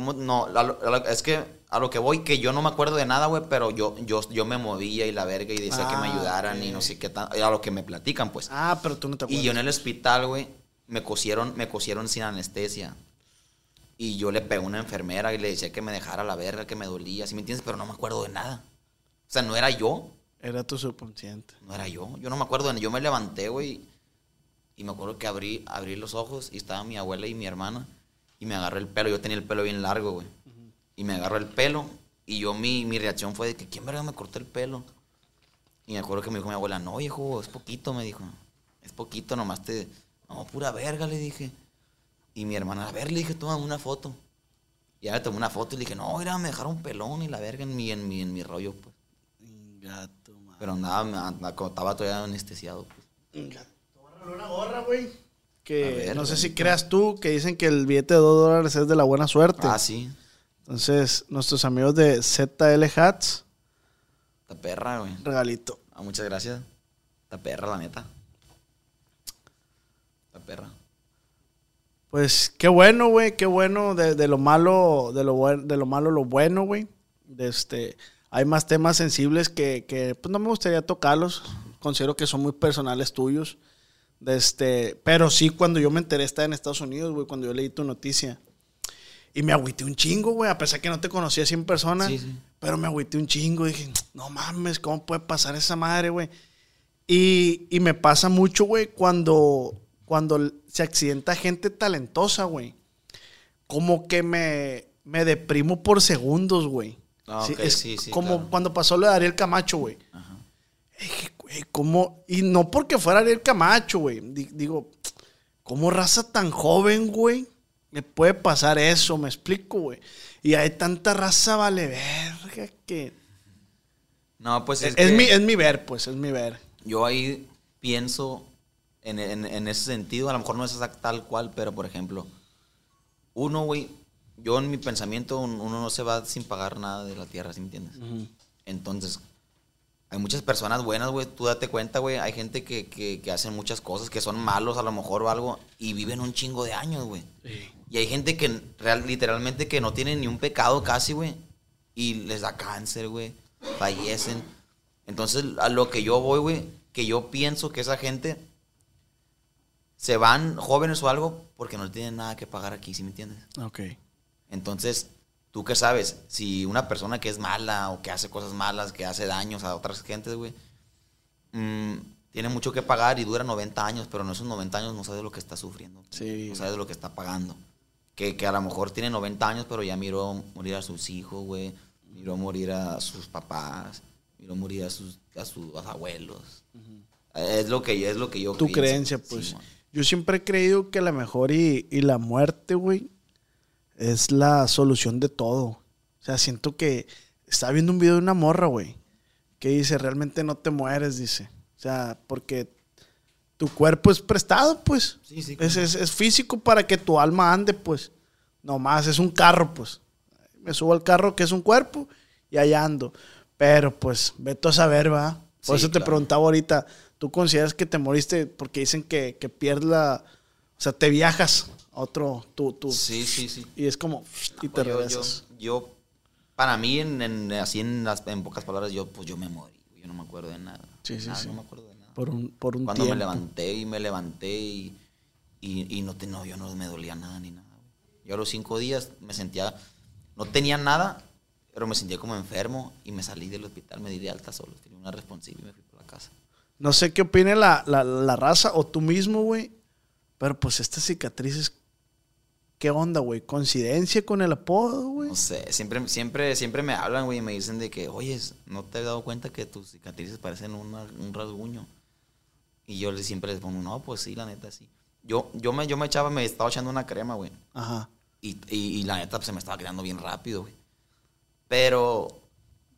¿Cómo? No, a lo- a lo- es que a lo que voy, que yo no me acuerdo de nada, güey, pero yo, yo, yo me movía y la verga y decía que me Ah, ayudaran y no sé qué tan. A lo que me platican, pues. Ah, pero tú no te acuerdas. Y yo en el hospital, güey, me cosieron, me cosieron sin anestesia. Y yo le pegué a una enfermera y le decía que me dejara la verga, que me dolía, ¿sí me entiendes? Pero no me acuerdo de nada. O sea, no era yo, Era tu subconsciente. no era yo. Yo no me acuerdo de nada. Yo me levanté, güey, y me acuerdo que abrí, abrí los ojos y estaba mi abuela y mi hermana y me agarré el pelo. Yo tenía el pelo bien largo, güey. Y me agarró el pelo y yo mi, mi reacción fue de que, ¿quién verga me cortó el pelo? Y me acuerdo que me dijo mi abuela, no, viejo, es poquito, me dijo. Es poquito, nomás te... No, pura verga, le dije. Y mi hermana, a ver, le dije, toma una foto. Y ya me tomé una foto y le dije, no, mira, me dejaron un pelón y la verga en mi, en mi, en mi rollo, pues. Gato, madre. Pero andaba, me- estaba todavía anestesiado, pues. Tómale una gorra, güey. Que ver, no sé si creas tú que dicen que el billete de 2 dólares es de la buena suerte. Ah, sí. Entonces, nuestros amigos de ZL Hats, Esta perra, güey. regalito. Ah, muchas gracias. Esta perra, la neta. Esta perra. Pues qué bueno, güey, qué bueno de, de lo malo, de lo de lo malo lo bueno, güey. De este, hay más temas sensibles que, que, pues no me gustaría tocarlos. Considero que son muy personales tuyos. De este, pero sí cuando yo me enteré estaba en Estados Unidos, güey, cuando yo leí tu noticia. Y me agüité un chingo, güey, a pesar que no te conocía así en persona. Sí, sí. Pero me agüité un chingo. Dije, no mames, ¿cómo puede pasar esa madre, güey? Y, y me pasa mucho, güey, cuando, cuando se accidenta gente talentosa, güey. Como que me, me deprimo por segundos, güey. Ah, es sí, sí, Como claro. cuando pasó lo de Ariel Camacho, güey. Ajá. Dije, güey, ¿cómo? Y no porque fuera Ariel Camacho, güey. Di- Digo, ¿cómo raza tan joven, güey? Le puede pasar eso, me explico, güey. Y hay tanta raza vale verga que... No, pues es, Es, que mi, es mi ver, pues, es mi ver. yo ahí pienso en, en- en ese sentido, a lo mejor no es exact- tal cual, pero por ejemplo, uno, güey, yo en mi pensamiento, un- uno no se va sin pagar nada de la tierra, ¿sí me entiendes? Entonces, hay muchas personas buenas, güey, tú date cuenta, güey, hay gente que, que, que hacen muchas cosas que son malos a lo mejor o algo y viven un chingo de años, güey. Y hay gente que real, literalmente que no tiene ni un pecado casi, güey. Y les da cáncer, güey. Fallecen. Entonces, a lo que yo voy, güey, que yo pienso que esa gente se van jóvenes o algo porque no tienen nada que pagar aquí, ¿sí me entiendes? Ok. Entonces, ¿tú qué sabes? Si una persona que es mala o que hace cosas malas, que hace daños a otras gentes, güey, mm, tiene mucho que pagar y dura 90 años, pero en esos 90 años no sabe lo que está sufriendo. Sí. No sabe lo que está pagando. Que, que a lo mejor tiene 90 años, pero ya miró morir a sus hijos, güey. Miró morir a sus papás. Miró morir a sus, a sus abuelos. Es lo que, es lo que yo Tu creencia, pues. Yo siempre he creído que la mejor y, y la muerte, güey, es la solución de todo. O sea, siento que estaba viendo un video de una morra, güey, que dice, realmente no te mueres, dice. O sea, porque tu cuerpo es prestado, pues. Sí, sí, Es, es- es físico para que tu alma ande, pues. Nomás es un carro, pues. Me subo al carro que es un cuerpo y allá ando. Pero pues, vete a saber, va. Por Sí, eso te claro. preguntaba ahorita, ¿tú consideras que te moriste porque dicen que, que pierdes la... O sea, te viajas a otro... Tu, tu, Sí, sí, sí. Y es como... Y te Pues yo, regresas. yo, yo, para mí, en, en- así en, las, en pocas palabras, yo pues yo me morí. Yo no me acuerdo de nada. Sí, sí, Nada, sí. No me acuerdo de nada. Por un, por un Cuando tiempo. me levanté y me levanté y, y, y no, te, no, yo no me dolía nada ni nada. Yo a los cinco días me sentía, no tenía nada, pero me sentía como enfermo y me salí del hospital, me di de alta solo, tenía una responsiva y me fui por la casa. No sé qué opine la, la, la raza o tú mismo, güey. Pero pues estas cicatrices... ¿Qué onda, güey? ¿Coincidencia con el apodo, güey? No sé, siempre, siempre, siempre me hablan, güey, y me dicen de que, oye, ¿no te has dado cuenta que tus cicatrices parecen una- un rasguño? Y yo les, siempre les pongo, no, pues sí, la neta, sí. Yo, yo, me, yo me echaba, me estaba echando una crema, güey. Ajá. Y, y- y la neta pues, se me estaba quedando bien rápido, güey. Pero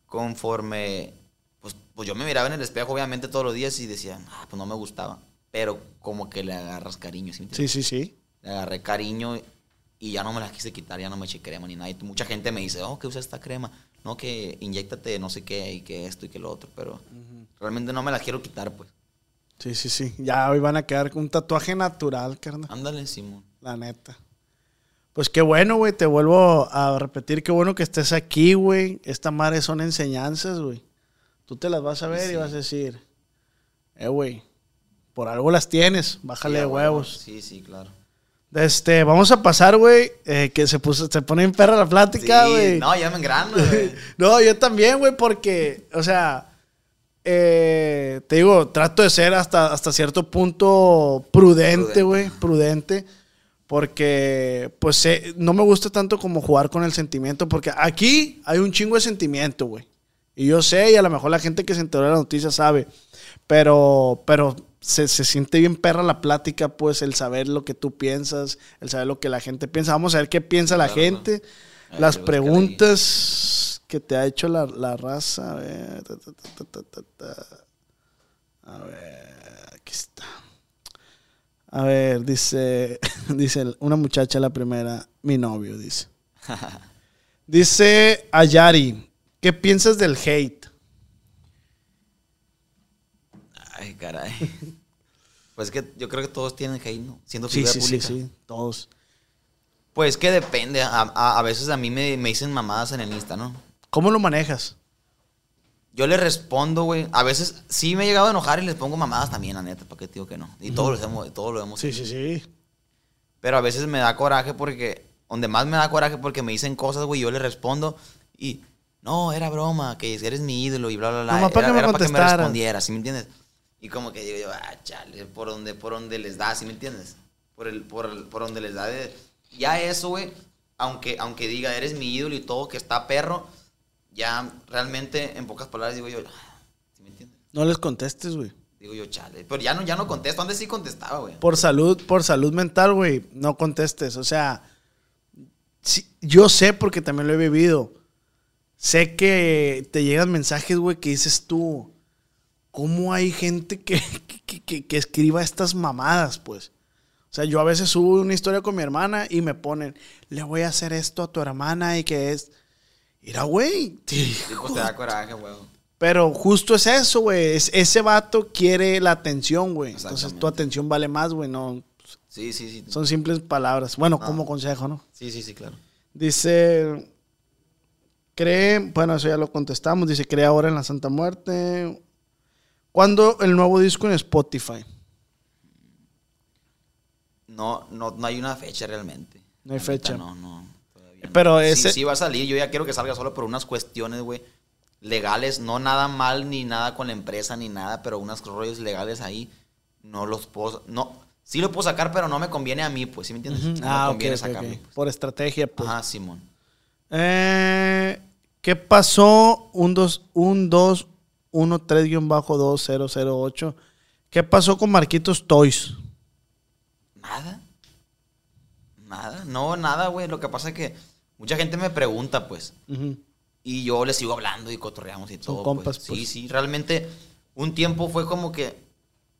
conforme, pues, pues yo me miraba en el espejo, obviamente, todos los días y decía, ah, pues no me gustaba. Pero como que le agarras cariño, ¿sí Sí, sí, sí. Le agarré cariño y ya no me la quise quitar, ya no me eché crema ni nada. Y mucha gente me dice, oh, que usa esta crema. No, que inyectate no sé qué y que esto y que lo otro. Pero realmente no me la quiero quitar, pues. Sí, sí, sí. Ya hoy van a quedar con un tatuaje natural, carnal. Ándale, Simón. La neta. Pues qué bueno, güey. Te vuelvo a repetir, qué bueno que estés aquí, güey. Esta madre son enseñanzas, güey. Tú te las vas a ver y vas a decir, eh, güey, por algo las tienes. Bájale Sí, huevos. Sí, sí, claro. Este, vamos a pasar, güey, eh, que se puso, se pone en perra la plática, Sí, güey. no, ya me engrano, (laughs) güey. No, yo también, güey, porque, o sea, eh, te digo, trato de ser hasta, hasta cierto punto prudente, Prudente. güey, prudente, porque, pues, eh, no me gusta tanto como jugar con el sentimiento, porque aquí hay un chingo de sentimiento, güey. Y yo sé, y a lo mejor la gente que se enteró de la noticia sabe, pero, pero se, se siente bien perra la plática, pues, el saber lo que tú piensas, el saber lo que la gente piensa. Vamos a ver qué piensa la gente. Las preguntas que te ha hecho la, la raza. A ver, ta, ta, ta. A ver, aquí está. A ver, dice, (laughs) dice una muchacha la primera, mi novio, dice. (laughs) Dice Ayari, ¿qué piensas del hate? Ay, caray. (laughs) Pues que yo creo que todos tienen hate, ¿no? Siendo Sí, figura sí, sí, pública. sí, todos. Pues que depende. A, a- a veces a mí me, me dicen mamadas en el Insta, ¿no? ¿Cómo lo manejas? Yo le respondo, güey. A veces sí me he llegado a enojar y les pongo mamadas también, la neta, ¿para qué digo que no? Y todos lo hemos, todos lo hemos Sí, hecho. sí, sí. Pero a veces me da coraje porque, donde más me da coraje porque me dicen cosas, güey, yo le respondo y, no, era broma, que eres mi ídolo y bla, bla, bla. Para era que me era para que me respondiera, ¿sí me entiendes? Y como que digo yo, ah, chale, por donde, por donde les da, ¿sí me entiendes? Por, el, por, el- por donde les da de... Ya eso, güey, aunque, aunque diga, eres mi ídolo y todo, que está perro, ya realmente, en pocas palabras digo yo, ah, ¿sí me entiendes? No les contestes, güey. Digo yo, chale. Pero ya no, ya no contesto. Antes sí contestaba, güey. Por salud, por salud mental, güey, no contestes. O sea, sí, yo sé porque también lo he vivido. Sé que te llegan mensajes, güey, que dices tú, ¿cómo hay gente que, (laughs) que, que- que escriba estas mamadas, pues? O sea, yo a veces subo una historia con mi hermana y me ponen, le voy a hacer esto a tu hermana y que es... Mira, güey. Sí, pues (laughs) te da coraje, güey. Pero justo es eso, güey. Es- ese vato quiere la atención, güey. Entonces tu atención vale más, güey. No, Sí, sí, sí. son simples palabras. Bueno, Ah. como consejo, ¿no? Sí, sí, sí, claro. Dice, cree, bueno, eso ya lo contestamos. Dice, cree ahora en la Santa Muerte. ¿Cuándo el nuevo disco en Spotify? No, no, no hay una fecha realmente. No hay fecha. No, no. todavía no. Pero Sí, ese- Sí, va a salir. Yo ya quiero que salga solo por unas cuestiones, güey. Legales, no nada mal ni nada con la empresa ni nada, pero unos rollos legales ahí no los puedo. No, sí lo puedo sacar, pero no me conviene a mí, pues, ¿sí me entiendes? No me ah, ok, conviene ok. pues. Por estrategia, pues. Ajá, Simón. Eh, ¿Qué pasó? Un 2, un 2, 1, 3, guion bajo 2, 0, 0, 8. ¿Qué pasó con Marquitos Toys? Nada. Nada. No, nada, güey. Lo que pasa es que mucha gente me pregunta, pues. Y yo le sigo hablando y cotorreamos y Son todo. compas, pues. pues. Sí, sí, realmente un tiempo fue como que.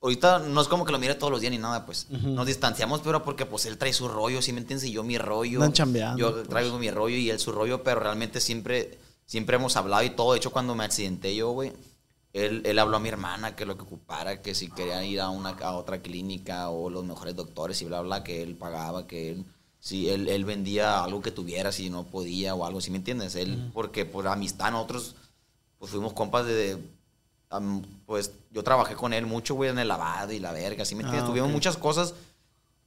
Ahorita no es como que lo mire todos los días ni nada, pues. Nos distanciamos, pero porque pues él trae su rollo, ¿sí me entiendes? Y yo mi rollo. Andan chambeando, Yo pues. traigo mi rollo y él su rollo, pero realmente siempre, siempre hemos hablado y todo. De hecho, cuando me accidenté yo, güey, él, él habló a mi hermana que lo que ocupara, que si quería ir a, una, a otra clínica o los mejores doctores y bla, bla, que él pagaba, que él, si él, él vendía algo que tuviera, si no podía o algo, ¿sí me entiendes? Él, porque por amistad nosotros, pues fuimos compas de, am, pues yo trabajé con él mucho, güey, en el lavado y la verga, ¿sí me entiendes? Ah, Tuvimos ok. muchas cosas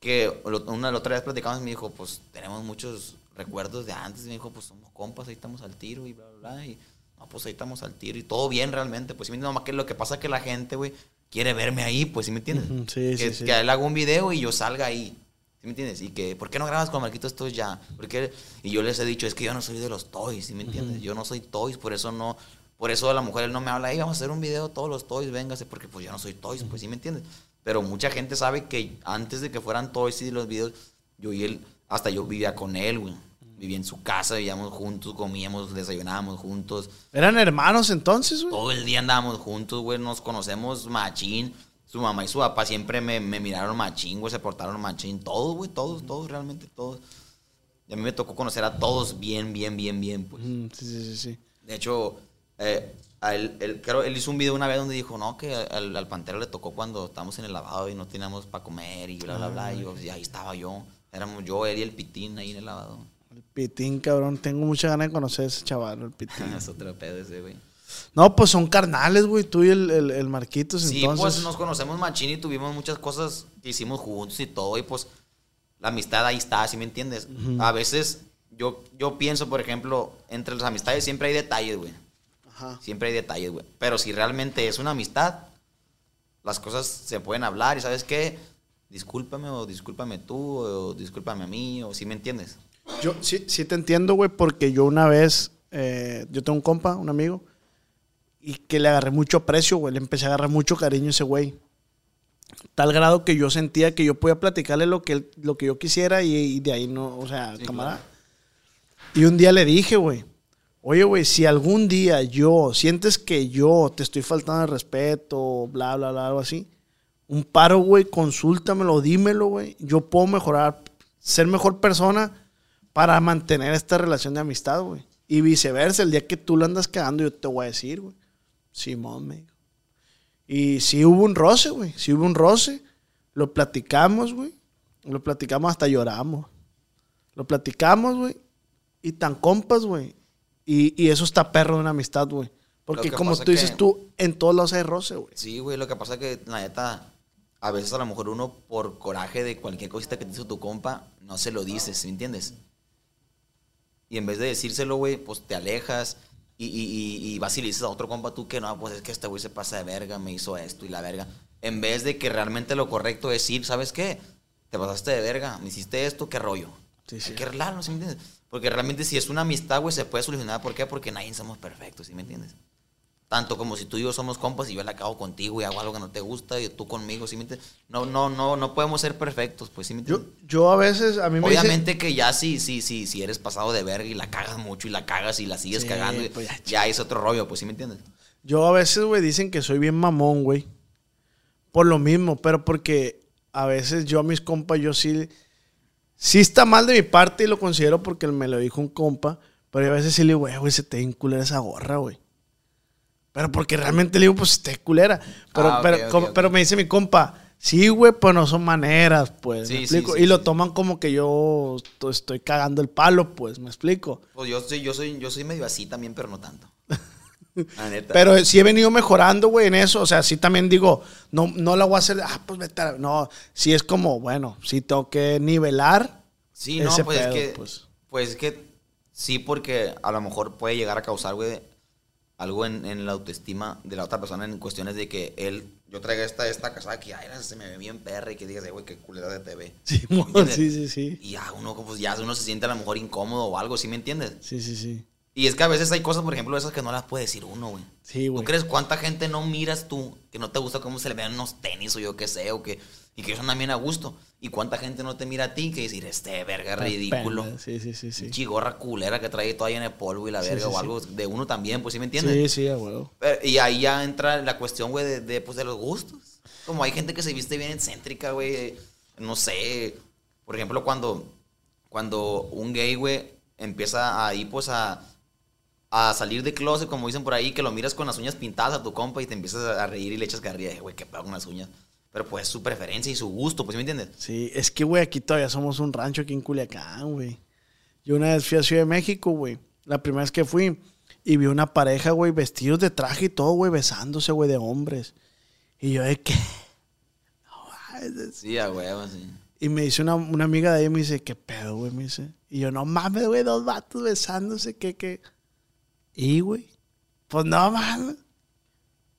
que lo- una la otra vez platicamos y me dijo, pues tenemos muchos recuerdos de antes. Y me dijo, pues somos compas, ahí estamos al tiro y bla, bla, bla. Y no, pues ahí estamos al tiro y todo bien realmente. Pues sí, me entiendes, que lo que pasa es que la gente, güey, quiere verme ahí, pues sí me entiendes. Sí, que, sí, sí. que él haga un video y yo salga ahí. ¿Sí me entiendes? Y que, ¿por qué no grabas con Marquitos Toys ya? Porque, y yo les he dicho, es que yo no soy de los Toys, ¿sí me entiendes? Yo no soy Toys, por eso no, por eso la mujer él no me habla, ahí vamos a hacer un video todos los Toys, véngase, porque pues yo no soy Toys, pues ¿sí me entiendes? Pero mucha gente sabe que antes de que fueran Toys y los videos, yo y él, hasta yo vivía con él, güey. Vivía en su casa, vivíamos juntos, comíamos, desayunábamos juntos. ¿Eran hermanos entonces, güey? Todo el día andábamos juntos, güey, nos conocemos machín. Su mamá y su papá siempre me, me miraron machín, güey, se portaron machín. Todos, güey, todos, todos, realmente todos. Y a mí me tocó conocer a todos bien, bien, bien, bien, pues. Sí, sí, sí, sí. De hecho, eh, a él, él- creo, él hizo un video una vez donde dijo, no, que al, al Pantera le tocó cuando estábamos en el lavado y no teníamos para comer y bla, bla, bla. Y, yo, y ahí estaba yo. Éramos yo, él y el Pitín ahí en el lavado. El Pitín, cabrón. Tengo mucha ganas de conocer a ese chaval, el Pitín. (laughs) es otro pedo ese, güey. No, pues son carnales, güey. Tú y el, el, el Marquitos, Sí, entonces. pues nos conocemos machín y tuvimos muchas cosas que hicimos juntos y todo, y pues la amistad ahí está, ¿sí me entiendes? A veces yo, yo pienso, por ejemplo, entre las amistades siempre hay detalles, güey. Ajá. Siempre hay detalles, güey. Pero si realmente es una amistad, las cosas se pueden hablar y ¿sabes qué? Discúlpame o discúlpame tú o discúlpame a mí o ¿sí me entiendes? Yo sí, sí te entiendo, güey, porque yo una vez, eh, yo tengo un compa, un amigo, y que le agarré mucho aprecio, güey. Le empecé a agarrar mucho cariño a ese güey. Tal grado que yo sentía que yo podía platicarle lo que, él- lo que yo quisiera y, y de ahí no, o sea, Sí, camarada. Y un día le dije, güey, oye, güey, si algún día yo sientes que yo te estoy faltando el respeto, bla, bla, bla, algo así, un paro, güey, consúltamelo, dímelo, güey. Yo puedo mejorar, ser mejor persona para mantener esta relación de amistad, güey. Y viceversa, el día que tú la andas cagando, yo te voy a decir, güey. Simón, me. Y sí hubo un roce, güey. Sí hubo un roce. Lo platicamos, güey. Lo platicamos hasta lloramos. Lo platicamos, güey. Y tan compas, güey. Y, y eso está perro de una amistad, güey. Porque Lo que como tú dices que- tú, en todos lados hay roce, güey. Sí, güey, lo que pasa es que la neta, a veces a lo mejor uno por coraje de cualquier cosita que te hizo tu compa, no se lo dices, ¿me entiendes? Y en vez de decírselo, güey, pues te alejas y, y, y, vas y le dices a otro compa tú que no, pues es que este güey se pasa de verga, me hizo esto y la verga. En vez de que realmente lo correcto es decir, ¿sabes qué? Te pasaste de verga, me hiciste esto, qué rollo. Sí, sí. Hay que arreglarlo, ¿sí me entiendes? Porque realmente si es una amistad, güey, se puede solucionar. ¿Por qué? Porque nadie somos perfectos, ¿sí me entiendes? Tanto como si tú y yo somos compas y yo la cago contigo y hago algo que no te gusta y tú conmigo, ¿sí me entiendes? No, no, no, no podemos ser perfectos, pues, ¿sí me Yo, entiendes? yo a veces, a mí me Obviamente que ya sí, sí, sí, si eres pasado de verga y la cagas mucho y la cagas y la sigues Sí, cagando, pues ya, ya, es otro rollo, pues, ¿sí me entiendes? Yo a veces, güey, dicen que soy bien mamón, güey. Por lo mismo, pero porque a veces yo a mis compas, yo sí. Sí está mal de mi parte y lo considero porque me lo dijo un compa. Pero a veces sí le digo, güey, güey, se te culera esa gorra, güey. Pero porque realmente le digo, pues te culera. Pero, Ah, pero, como- pero me dice mi compa, sí, güey, pues no son maneras, pues. Sí, ¿me explico? sí, y lo toman como que yo to- estoy cagando el palo, pues, me explico. Pues yo soy, yo soy, yo soy medio así también, pero no tanto. (laughs) La neta. Pero sí he venido mejorando, güey, en eso. O sea, sí también digo, no, no la voy a hacer, ah, pues vete a la-". No, sí es como, bueno, sí tengo que nivelar. Sí, no, pues pedo, es que. pues. Pues. es que sí, porque a lo mejor puede llegar a causar, güey, algo en, en la autoestima de la otra persona en cuestiones de que él. Yo traiga esta, esta casada que ay, se me ve bien perra y que digas, "Eh, güey, qué culera de TV. (laughs) Sí, sí, sí, sí. Y ya uno, pues ya uno se siente a lo mejor incómodo o algo, ¿sí me entiendes? Sí, sí, sí. Y es que a veces hay cosas, por ejemplo, esas que no las puede decir uno, güey. Sí, ¿Tú güey. crees cuánta gente no miras tú que no te gusta cómo se le vean unos tenis o yo qué sé, o que, y que son también a gusto? ¿Y cuánta gente no te mira a ti que decir, este verga ridículo? Pena, Sí, sí, sí, sí. Pinche gorra culera que trae todavía en el polvo y la Sí, verga sí, o sí. algo de uno también, pues sí me entiendes. Sí, sí. Pero- y ahí ya entra la cuestión, güey, de, de, pues, de los gustos. Como hay gente que se viste bien excéntrica, güey. No sé. Por ejemplo, cuando, cuando un gay, güey, empieza ahí, pues, a, a salir de closet, como dicen por ahí, que lo miras con las uñas pintadas a tu compa y te empiezas a reír y le echas carrilla. de, Güey, que pago unas uñas. Pero, pues, su preferencia y su gusto, pues, ¿sí me entiendes? Sí, es que, güey, aquí todavía somos un rancho aquí en Culiacán, güey. Yo una vez fui a Ciudad de México, güey. La primera vez que fui y vi una pareja, güey, vestidos de traje y todo, güey, besándose, güey, de hombres. Y yo, ¿de qué? (laughs) Sí, a huevo, sí. Y me dice una, una amiga de ella, me dice, ¿qué pedo, güey? Me dice. Y yo, no mames, güey, dos vatos besándose, ¿qué, qué? Y, güey, pues no mames.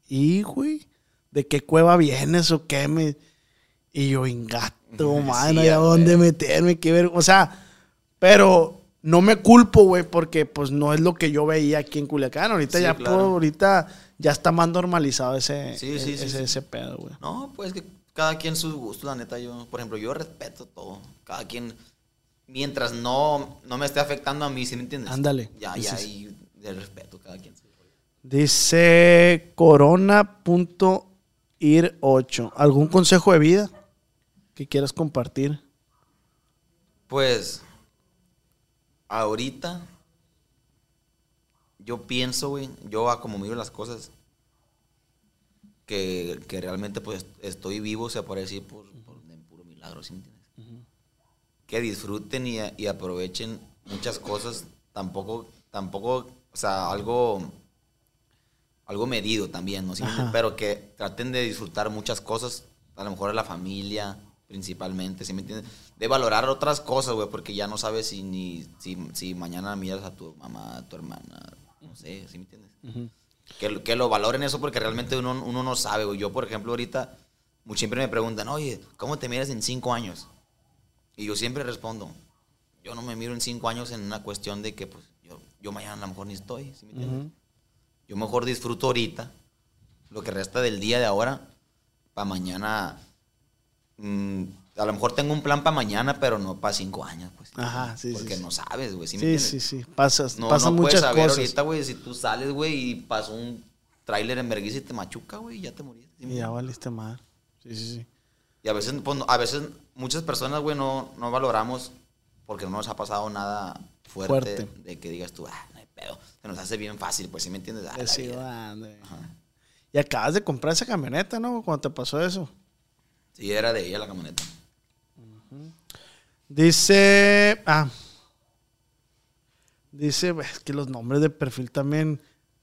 Y, güey, ¿de qué cueva vienes o qué? Me... Y yo, ingato, Sí, mano, a ¿y a dónde meterme? ¿Qué ver? O sea, pero no me culpo, güey, porque pues no es lo que yo veía aquí en Culiacán. Ahorita Sí, ya claro. puedo- ahorita ya está más normalizado ese, Sí, sí, sí, ese, sí. ese pedo, güey. No, pues que cada quien sus gustos, la neta. Yo, por ejemplo, yo respeto todo. Cada quien, mientras no, no me esté afectando a mí, ¿sí me entiendes? Ándale. Ya, Sí, ya, sí, y de respeto cada quien. Dice corona.ir 8. ¿Algún consejo de vida que quieras compartir? Pues, ahorita, yo pienso, güey, yo a como miro las cosas, que, que realmente pues estoy vivo, se decir, por, por de puro milagro, ¿sí me entiendes? Que disfruten y, y aprovechen muchas cosas, tampoco, tampoco, o sea, algo, algo medido también, ¿no? Pero que traten de disfrutar muchas cosas, a lo mejor a la familia, principalmente, ¿sí me entiendes? De valorar otras cosas, güey, porque ya no sabes si, ni, si, si mañana miras a tu mamá, a tu hermana, no sé, ¿sí me entiendes? que, lo- que lo valoren eso porque realmente uno, uno no sabe, güey. Yo, por ejemplo, ahorita siempre me preguntan, oye, ¿cómo te miras en cinco años? Y yo siempre respondo, yo no me miro en cinco años en una cuestión de que, pues, yo, yo mañana a lo mejor ni estoy, ¿sí me entiendes? Yo mejor disfruto ahorita, lo que resta del día de ahora, para mañana. mm, a lo mejor tengo un plan para mañana, pero no para cinco años, pues. Ajá, sí, Porque sí. no sabes, güey, ¿sí Sí, sí, sí. Pasas, No, pasan no puedes muchas saber cosas. ahorita, güey, si tú sales, güey, y pasó un tráiler en vergüenza y te machuca, güey, y ya te moriste. ¿sí me Y ya valiste mal. Sí, sí, sí. Y a veces, pues, a veces muchas personas, güey, no, no valoramos porque no nos ha pasado nada fuerte, Fuerte. de que digas tú, ah, pedo. Se nos hace bien fácil, pues, ¿sí me entiendes? Ah. Y acabas de comprar esa camioneta, ¿no? Cuando te pasó eso. Sí, era de ella la camioneta. Dice. Ah. Dice, es que los nombres de perfil también.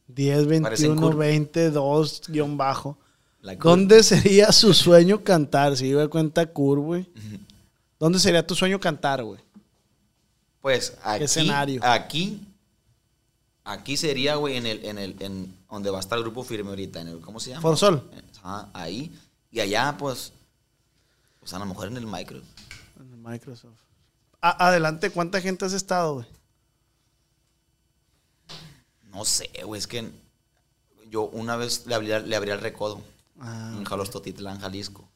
10, Parecen 21, cool. 20, 2, guion bajo. La ¿Dónde sería su sueño cantar? Si me cuenta Kur, güey. ¿Dónde sería tu sueño cantar, güey? Pues aquí, escenario? aquí, aquí sería, güey, en el, en el, en donde va a estar el grupo firme ahorita, en el, ¿cómo se llama? Forsol. Ajá, ahí. Y allá, pues, pues a lo mejor en el micro. En el Microsoft. A- adelante, ¿cuánta gente has estado, güey? No sé, güey, es que yo una vez le abrí, le abrí el recodo Ah, en Jalostotitlán, Jalisco.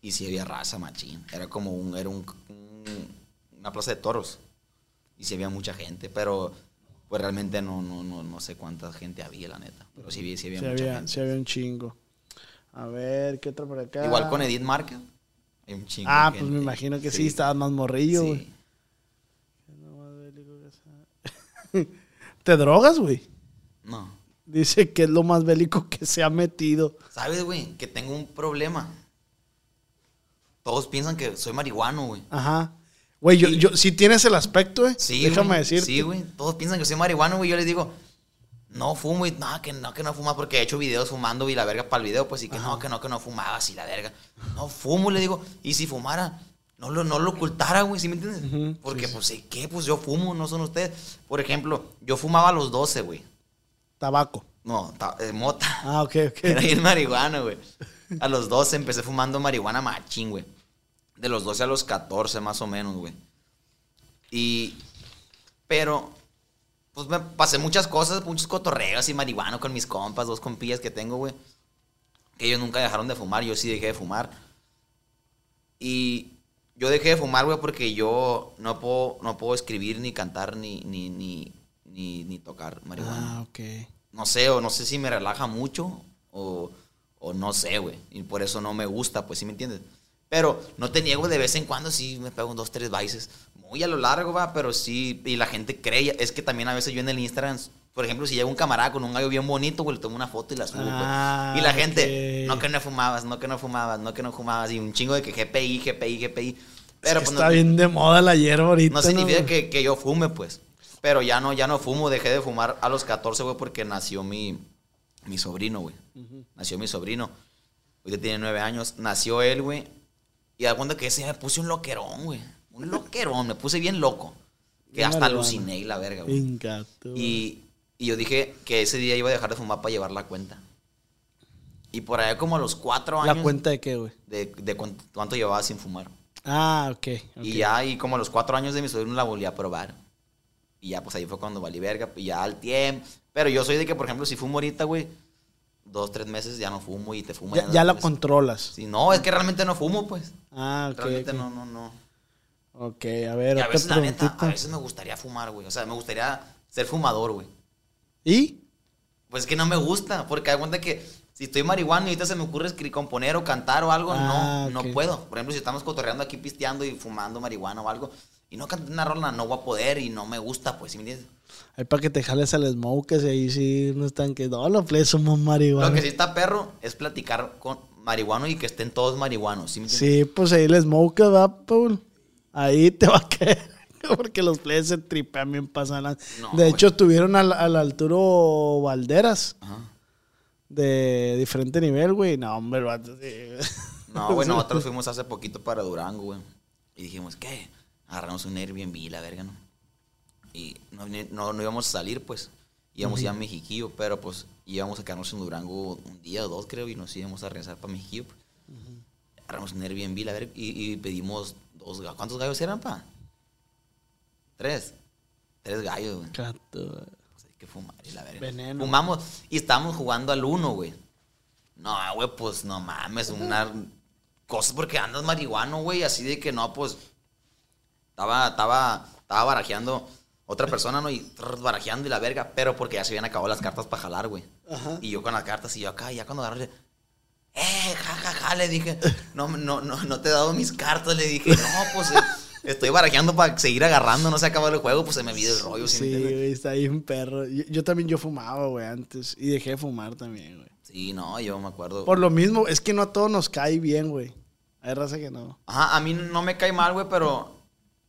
Y sí había raza, machín. Era como un, era un, un- una plaza de toros. Y sí había mucha gente, pero pues realmente no, no, no, no sé cuánta gente había, la neta. Pero sí, sí había sí, mucha había, gente. sí había un chingo. A ver, ¿qué otra por acá? Igual con Edith Márquez. Hay un chingo Ah, de pues me imagino que sí, estabas más morrillo, güey. Sí. (laughs) ¿Te drogas, güey? No. Dice que es lo más bélico que se ha metido. ¿Sabes, güey? Que tengo un problema. Todos piensan que soy marihuano, güey. Ajá. Güey, yo, yo, si tienes el aspecto, eh, Sí, déjame güey. decirte. Sí, güey. Todos piensan que soy marihuano, güey. Yo les digo, no fumo y no, que no, que no fumas porque he hecho videos fumando y la verga para el video, pues sí que no, que no, que no fumabas y la verga. No fumo, le digo. Y si fumara, no lo, no lo ocultara, güey, ¿sí me entiendes? Porque, pues, ¿sí ¿qué? Pues yo fumo, no son ustedes. Por ejemplo, yo fumaba a los 12, güey. Tabaco. No, ta- eh, mota. Ah, ok, ok. (laughs) Era bien marihuana, güey. A los 12 empecé fumando marihuana machín, güey. De los 12 a los 14 más o menos, güey. Y... Pero... Pues me pasé muchas cosas, muchos cotorreos y marihuana con mis compas, dos compillas que tengo, güey. Que ellos nunca dejaron de fumar, yo sí dejé de fumar. Y yo dejé de fumar, güey, porque yo no puedo, no puedo escribir, ni cantar, ni, ni, ni, ni, ni tocar marihuana Ah, ok. no sé, o no sé si me relaja mucho, o, o no sé, güey. Y por eso no me gusta, pues, ¿sí me entiendes? Pero no te niego, de vez en cuando sí me pego dos, tres bailes. Muy a lo largo, va, pero sí, y la gente cree. Es que también a veces yo en el Instagram, por ejemplo, si llega un camarada con un gallo bien bonito, güey, le tomo una foto y la subo, pues. Ah, Y la gente, no que no fumabas, no que no fumabas, no que no fumabas, y un chingo de que GPI, GPI, GPI. Pero Es que pues está no, bien de moda la hierba ahorita. no significa que, que yo fume, pues. Pero ya no, ya no fumo, dejé de fumar a los 14, güey, porque nació mi, mi sobrino, güey. Nació mi sobrino. Ahorita tiene nueve años. Nació él, güey. Y da cuenta que ese día me puse un loquerón, güey. Un (laughs) loquerón, me puse bien loco. Que hasta aluciné y la verga, güey. Y, y yo dije que ese día iba a dejar de fumar para llevar la cuenta. Y por allá como a los cuatro años... ¿La cuenta de qué, güey? De, de cuánto, cuánto llevaba sin fumar. Ah, ok. ok. Y ya, y como a los cuatro años de mi sobrino la volví a probar. Y ya, pues ahí fue cuando valí verga. Y ya al tiempo. Pero yo soy de que, por ejemplo, si fumo ahorita, güey, dos, tres meses ya no fumo y te fumo. Ya, dos, ya la tres. controlas. Sí, no, es que realmente no fumo, pues. Ah, ok. realmente ok. no, no, no. Ok, a ver, Y a veces, la neta, a veces me gustaría fumar, güey. O sea, me gustaría ser fumador, güey. ¿Y? Pues es que no me gusta, porque hay cuenta que si estoy marihuana y ahorita se me ocurre escribir, componer o cantar o algo, Ah, no, ok. no puedo. Por ejemplo, si estamos cotorreando aquí pisteando y fumando marihuana o algo, y no canto una rola, no voy a poder y no me gusta, pues, ¿sí me entiendes? Ahí para que te jales al smoke, y ahí sí no están que no, los plebes somos marihuana. Lo que sí está perro es platicar con marihuano y que estén todos marihuanos, ¿sí me entiendes? Sí, pues ahí el smoke va, Paul. Ahí te va a caer. (laughs) Porque los plebes se tripean bien pasan. No, de hecho, estuvieron al, al Arturo Valderas. Ajá. De diferente nivel, güey. No, hombre, sí. No, güey, (laughs) nosotros fuimos hace poquito para Durango, güey. Y dijimos, ¿qué? Agarramos un Airbnb, la verga, ¿no? Y no, no, no íbamos a salir, pues. Íbamos a ir a Mexiquillo, pero pues íbamos a quedarnos en Durango un día o dos, creo, y nos íbamos a regresar para Mexiquillo. pues. Agarramos un Airbnb, la verga, y, y pedimos dos gallos. ¿Cuántos gallos eran, pa? Tres. Tres gallos, güey. Cato. Pues hay que fumar y la verga. Veneno. Fumamos y estábamos jugando al uno, güey. No, güey, pues no mames, una cosa porque andas marihuano, güey, así de que no, pues estaba, estaba, estaba barajeando otra persona, ¿no? Y trrr, barajeando y la verga, pero porque ya se habían acabado las cartas para jalar, güey. Ajá. Y yo con las cartas y yo acá, y ya cuando agarré, eh, ja, ja, ja, le dije, no, no, no, no te he dado mis cartas, le dije, no, pues eh, estoy barajeando para seguir agarrando, no se acabó el juego, pues se me vio el rollo, ¿sí Sí, güey, está ahí un perro. Yo, yo también yo fumaba, güey, antes. Y dejé de fumar también, güey. Sí, no, yo me acuerdo. Por lo mismo, es que no a todos nos cae bien, güey. Hay raza que no. Ajá, a mí no me cae mal, güey, pero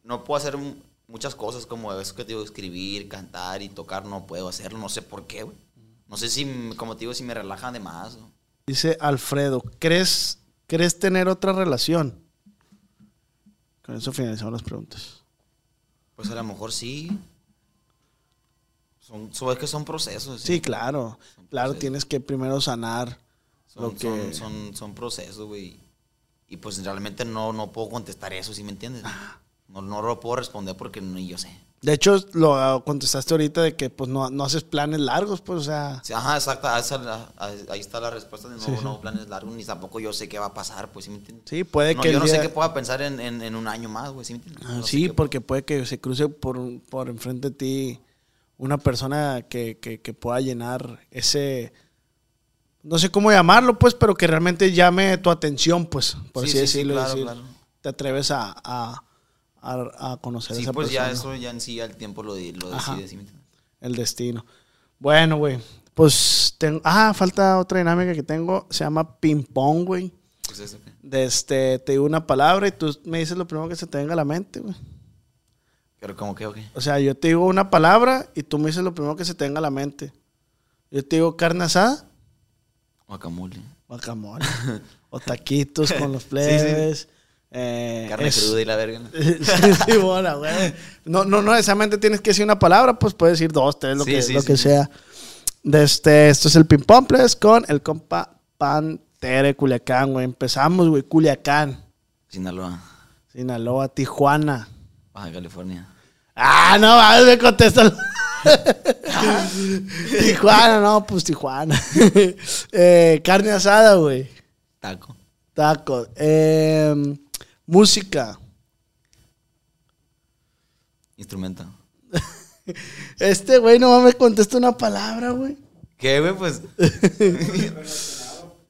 no puedo hacer mu- muchas cosas como eso que te digo, escribir, cantar y tocar, no puedo hacerlo, no sé por qué, güey. No sé si, como te digo, si me relajan de más. Dice Alfredo, ¿crees, ¿crees tener otra relación? Con eso finalizamos las preguntas. Pues a lo mejor sí. Son, son- es que son procesos. Sí, claro. Son Claro, procesos. tienes que primero sanar Son, lo que... son, son, procesos, güey. Y pues realmente no, no puedo contestar eso, ¿sí me entiendes? No, no lo puedo responder porque ni yo sé. De hecho, lo contestaste ahorita de que pues no, no haces planes largos, pues, o sea. Sí, ajá, exacto. ahí está la respuesta de no, Sí, sí. no planes largos, ni tampoco yo sé qué va a pasar, pues, ¿sí me entiendes? Sí, puede No, que. yo no sé qué pueda pensar en, en, en un año más, güey, ¿sí me entiendes? Ah, No sí, porque puede que se cruce por, por enfrente de ti una persona que, que, que pueda llenar ese. No sé cómo llamarlo, pues, pero que realmente llame tu atención, pues, por Sí, así sí, sí, decirlo. claro, decir, claro. Te atreves a, a, a, a conocer a Sí, esa pues ya persona. eso ya en sí ya el tiempo lo, lo Ajá. decide, ¿sí? El destino. Bueno, güey. Pues tengo. Ah, falta otra dinámica que tengo. Se llama ping-pong, güey. ¿Qué es eso? De este, te digo una palabra y tú me dices lo primero que se te venga a la mente, güey. Pero como que, ok. O sea, yo te digo una palabra y tú me dices lo primero que se te venga a la mente. Yo te digo carne asada, Guacamole. guacamole. o taquitos con los (laughs) sí. plebes. Eh, Carne es- cruda y la verga. ¿no? (laughs) sí, sí, bueno, güey. No, no, no necesariamente tienes que decir una palabra, pues puedes decir dos, tres, lo, Sí, que, sí, lo sí, que sí. sea. De este, esto es el Ping Pong Ples con el compa Pantera de Culiacán, güey. Empezamos, güey, Culiacán, Sinaloa. Sinaloa, Tijuana. Baja California. Ah, no, mames, me contestan. (laughs) Tijuana, no, pues Tijuana. (laughs) Eh, carne asada, güey. Taco. Tacos. Eh, música. Instrumento. (laughs) Este güey no me contesta una palabra, güey. ¿Qué, güey? Pues. (laughs)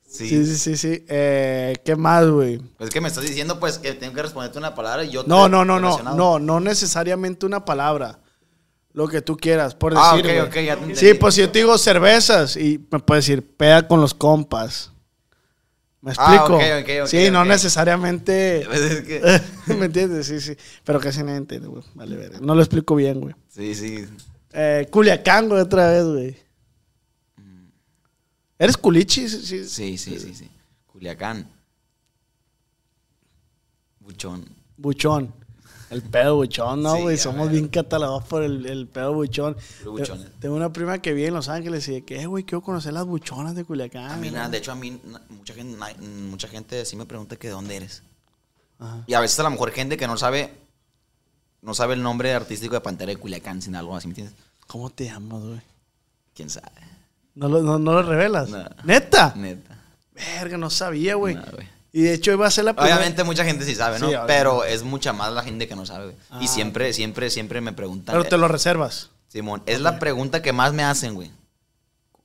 sí. Sí, sí, sí, sí. Eh, ¿Qué más, güey? Pues que me estás diciendo, pues, que tengo que responderte una palabra y yo No, te- no, no, no. relacionado. No, no necesariamente una palabra. Lo que tú quieras, por Ah, decir. ok, güey. ok, ya te. Sí, pues si yo te digo cervezas y me puedes decir peda con los compas. ¿Me Ah, explico? sí, no necesariamente. (laughs) Pues es que. (laughs) ¿Me entiendes? Sí, sí. Pero casi nadie entiende, güey. Vale, ver. No lo explico bien, güey. Sí, sí. Eh, Culiacán, güey, otra vez, güey. ¿Eres culichi? Sí, sí, sí, sí. Culiacán. Buchón. Buchón. El pedo buchón, ¿no, güey? a Somos bien catalogados por el, el pedo buchón. Tengo una prima que vive en Los Ángeles y de que, eh, güey, quiero conocer las buchonas de Culiacán. A mí ¿no? nada, de hecho a mí mucha gente, mucha gente sí me pregunta que de dónde eres. Ajá. Y a veces a lo mejor gente que no sabe no sabe el nombre artístico de Pantera de Culiacán, sin algo así, ¿me entiendes? ¿Cómo te llamas, güey? ¿Quién sabe? ¿No lo, no, no lo revelas? No. ¿Neta? Neta. Verga, no sabía, güey. No, güey. Y de hecho iba a ser la primera... Obviamente mucha gente sí sabe, ¿no? Sí. Pero es mucha más la gente que no sabe, güey. Ah, y siempre, siempre, siempre me preguntan. Pero te lo reservas. Simón, es la pregunta que más me hacen, güey.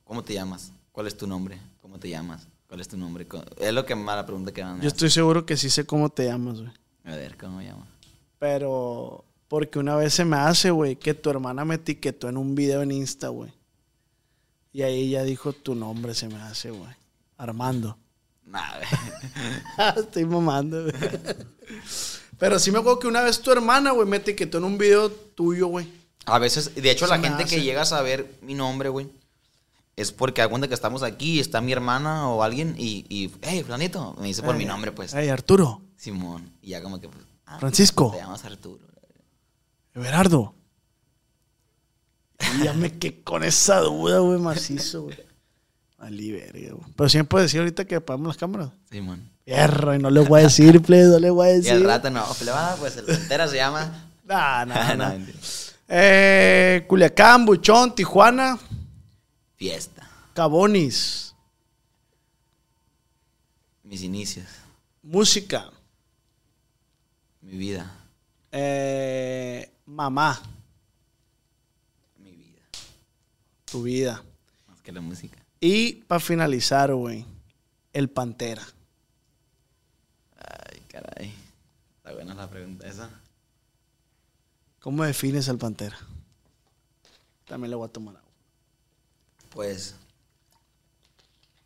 ¿Cómo te llamas? ¿Cuál es tu nombre? ¿Cómo te llamas? ¿Cuál es tu nombre? Es lo que más la pregunta que más me Yo hacen. estoy seguro que sí sé cómo te llamas, güey. A ver, ¿cómo me llamo? Pero... Porque una vez se me hace, güey, que tu hermana me etiquetó en un video en Insta, güey. Y ahí ella dijo tu nombre, se me hace, güey. Armando. Nah, güey. (laughs) Estoy mamando, güey. Pero sí me acuerdo que una vez tu hermana, güey, me etiquetó en un video tuyo, güey. A veces, de hecho, la gente hace. que llega a saber mi nombre, güey, es porque da cuenta que estamos aquí, está mi hermana o alguien y, y hey, Flanito, me dice por mi nombre, pues, Ay, Arturo. Simón. Y ya como que, pues, ah, Francisco. Te llamas Arturo. Everardo. (laughs) Y ya me quedé con esa duda, güey, macizo, güey. Valí verga. Pero sí me puedes decir ahorita que apagamos las cámaras. Simón. Perro, y no le voy a decir, (laughs) plebe, no le voy a Y decir. al rato no, pues, le va, pues el Pantera se llama. (laughs) Nah, nah, (laughs) nah. Eh, Culiacán, Buchón, Tijuana, Fiesta. Cabonis, Mis inicios. música, Mi vida. eh, mamá, Mi vida. tu vida. Más que la música. Y para finalizar, güey, el Pantera. Ay, caray. Está buena la pregunta esa. ¿Cómo defines al Pantera? También le voy a tomar agua. Pues,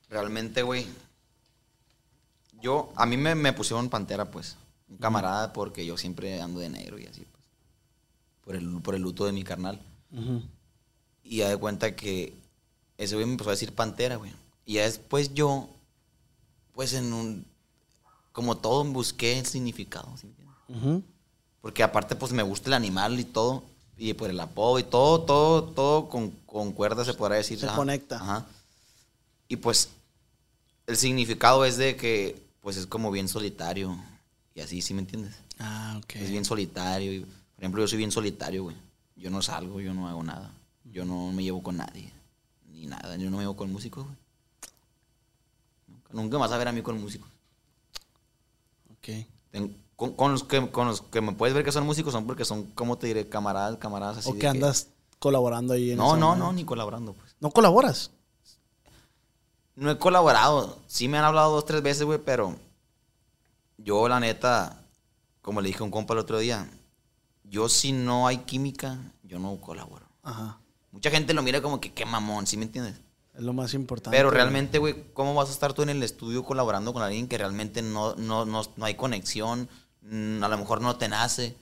realmente, güey, yo, a mí me, me pusieron pantera, pues, un camarada, porque yo siempre ando de negro y así, pues, por el, por el luto de mi carnal. Y ya de cuenta que ese güey me empezó a decir pantera, güey. Y ya después yo, pues, en un, como todo, busqué el significado, ¿sí me entiendes? Ujú. Porque aparte, pues me gusta el animal y todo. Y por el apodo y todo, todo, todo con, concuerda, se podrá decir. Se Ajá. conecta. Ajá. Y pues, el significado es de que, pues es como bien solitario. Y así, ¿sí me entiendes? Ah, ok. Es bien solitario. y, por ejemplo, yo soy bien solitario, güey. yo no salgo, yo no hago nada. Yo no me llevo con nadie. Ni nada. Yo no me llevo con músicos, güey. Nunca, nunca vas a ver a mí con músicos. Ok. Ten- con, con los que, con los que me puedes ver que son músicos son porque son, ¿cómo te diré? Camaradas, camaradas así. O que andas colaborando ahí en No, no, no, ni colaborando, pues. ¿No colaboras? No he colaborado. Sí me han hablado dos, tres veces, güey, pero yo, la neta, como le dije a un compa el otro día, yo si no hay química, yo no colaboro. Ajá. Mucha gente lo mira como que qué mamón, ¿sí me entiendes? Es lo más importante. Pero realmente, güey, ¿cómo vas a estar tú en el estudio colaborando con alguien que realmente no, no, no, no hay conexión? mm, A lo mejor no te nace.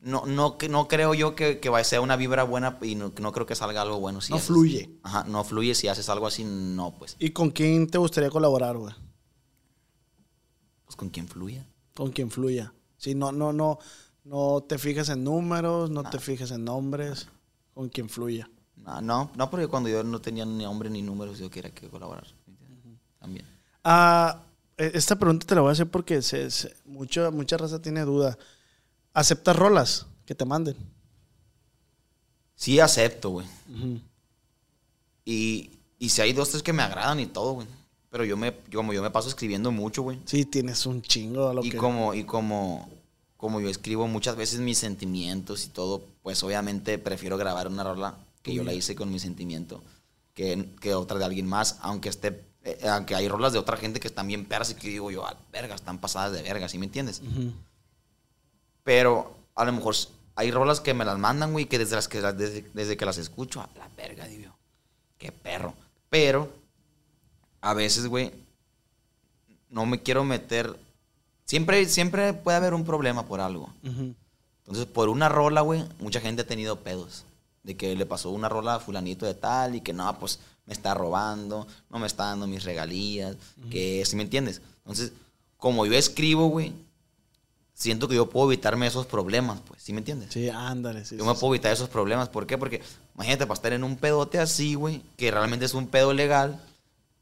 No, no, no creo yo que, que va a ser una vibra buena y no, no creo que salga algo bueno. Si No haces- fluye. Ajá, no fluye si haces algo así, no, pues. ¿Y con quién te gustaría colaborar, güey? Pues con quien fluya. Con quien fluya. Sí, no, no, no, no te fijes en números, no te fijes en nombres, con quien fluya. No, no, no, porque cuando yo no tenía ni nombre ni números, yo quería que colaborar. También. Ah, e- esta pregunta te la voy a hacer porque se, se- mucho, mucha raza tiene duda. ¿Aceptas rolas que te manden? Sí acepto, güey. Y, y si hay dos, tres que me agradan y todo, güey. Pero yo me, yo- como yo me paso escribiendo mucho, güey. Sí, tienes un chingo a lo Y que... como, y como, como yo escribo muchas veces mis sentimientos y todo, pues obviamente prefiero grabar una rola que yo la hice con mi sentimiento que, que otra de alguien más, aunque esté, eh, aunque hay rolas de otra gente que están bien perras y que digo yo, ah, verga, están pasadas de verga, ¿sí me entiendes? Ujú. Pero a lo mejor hay rolas que me las mandan, güey, que desde, las que desde, desde que las escucho, a la verga, digo qué perro. Pero a veces, güey, no me quiero meter. Siempre, siempre puede haber un problema por algo. Ujú. Entonces, por una rola, güey, mucha gente ha tenido pedos. De que le pasó una rola a fulanito de tal y que no, pues me está robando, no me está dando mis regalías, que, ¿sí me entiendes? Entonces, como yo escribo, güey, siento que yo puedo evitarme esos problemas, pues, ¿sí me entiendes? Sí, ándale. Sí, Yo sí, me sí. puedo evitar esos problemas. ¿Por qué? Porque imagínate, para estar en un pedote así, güey, que realmente es un pedo legal,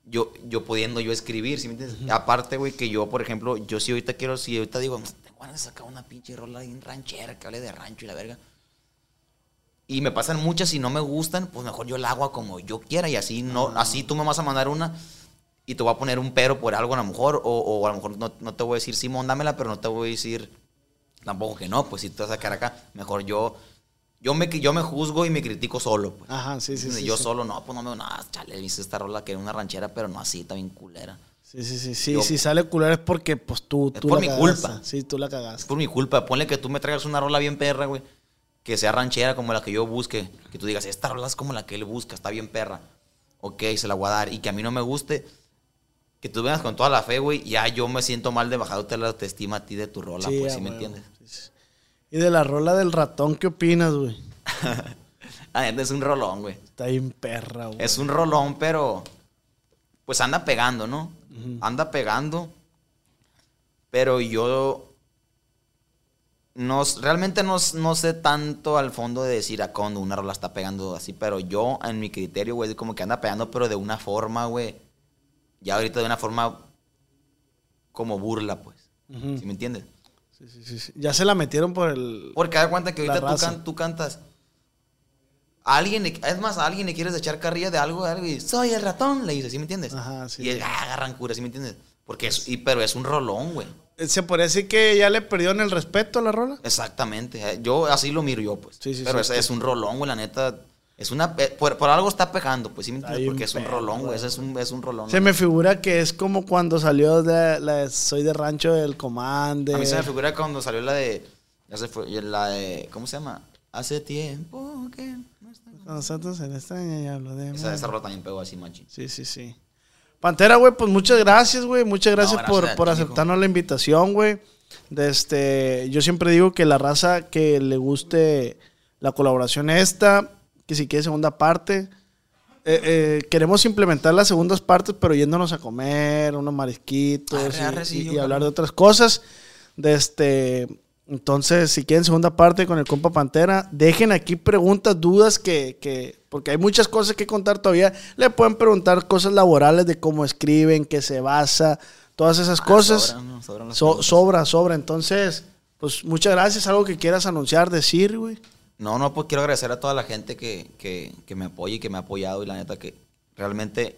yo, yo pudiendo yo escribir, ¿sí me entiendes? Aparte, güey, que yo, por ejemplo, yo si ahorita quiero, si ahorita digo, tengo ganas de sacar una pinche rola bien ranchera, que hable de rancho y la verga. Y me pasan muchas y no me gustan, pues mejor yo la hago como yo quiera y así no, así tú me vas a mandar una y te voy a poner un pero por algo a lo mejor, o, o a lo mejor no, no te voy a decir Simón, dámela, pero no te voy a decir tampoco que no, pues si te vas a quedar acá, mejor yo, yo me, yo me juzgo y me critico solo, pues. Ajá, sí, sí, yo sí. solo, no, pues no me, no, chale, hice esta rola que era una ranchera, pero no así, bien culera. Sí, sí, sí. sí Yo- si sale culero es porque pues tú, Es tú por la mi culpa. Sí, tú la Es cagaste. por mi culpa, ponle que tú me traigas una rola bien perra, güey, que sea ranchera como la que yo busque, que tú digas, esta rola es como la que él busca, está bien perra. Ok, se la voy a dar, y que a mí no me guste, que tú vengas con toda la fe, güey, ya yo me siento mal de bajarte la autoestima a ti de tu rola, pues, ¿sí me entiendes? Y de la rola del ratón, ¿qué opinas, güey? (laughs) Es un rolón, güey. Está bien perra, güey. Es un rolón, pero pues anda pegando, ¿no? Anda pegando. Pero yo no, realmente no, no sé tanto al fondo de decir a cuando una rola está pegando así, pero yo en mi criterio, güey, como que anda pegando, pero de una forma, güey. Ya ahorita de una forma como burla, pues. ¿Sí me entiendes? Sí, sí, sí, sí. Ya se la metieron por el... Porque da cuenta que ahorita tú, raza. can- tú cantas. A alguien, le- es más, a alguien le quieres echar carrilla de algo, de algo y soy el ratón, le dices, ¿sí me entiendes? Ajá, sí. Y él, ah, agarran cura, ¿sí me entiendes? Porque es, y, pero es un rolón, güey. Se podría decir que ya le perdieron el respeto a la rola. Exactamente. eh, Yo así lo miro yo, pues. Sí, sí, pero sí. es, es un rolón, güey, la neta. Es una, eh, por, por algo está pegando, pues, ¿sí me entiendes? Porque es un rolón, güey. es un, es un rolón. Se me figura que es como cuando salió de la de Soy de Rancho del Comande. A mí se me figura cuando salió la de. Ya se fue. La de. ¿Cómo se llama? Hace tiempo que. no está- Nosotros en extraña y hablo de... Esa, esa rola también pegó así, machín. Sí, sí, sí. Pantera, güey, pues muchas gracias, güey. Muchas gracias, por, por aceptarnos la invitación, güey. De este, yo siempre digo que la raza que le guste la colaboración esta, que si quiere segunda parte, eh, eh, queremos implementar las segundas partes, pero yéndonos a comer, unos marisquitos Arre, y- arre, y, sí, y ojalá. hablar de otras cosas. De este, entonces, si quieren segunda parte con el compa Pantera, dejen aquí preguntas, dudas que, que porque hay muchas cosas que contar todavía. Le pueden preguntar cosas laborales de cómo escriben, qué se basa, todas esas Ah, cosas. sobran, ¿no? Sobran las So- preguntas. sobra, sobra. Entonces, pues muchas gracias. Algo que quieras anunciar, decir, güey. No, no, pues quiero agradecer a toda la gente que, que, que me apoya y que me ha apoyado y la neta que realmente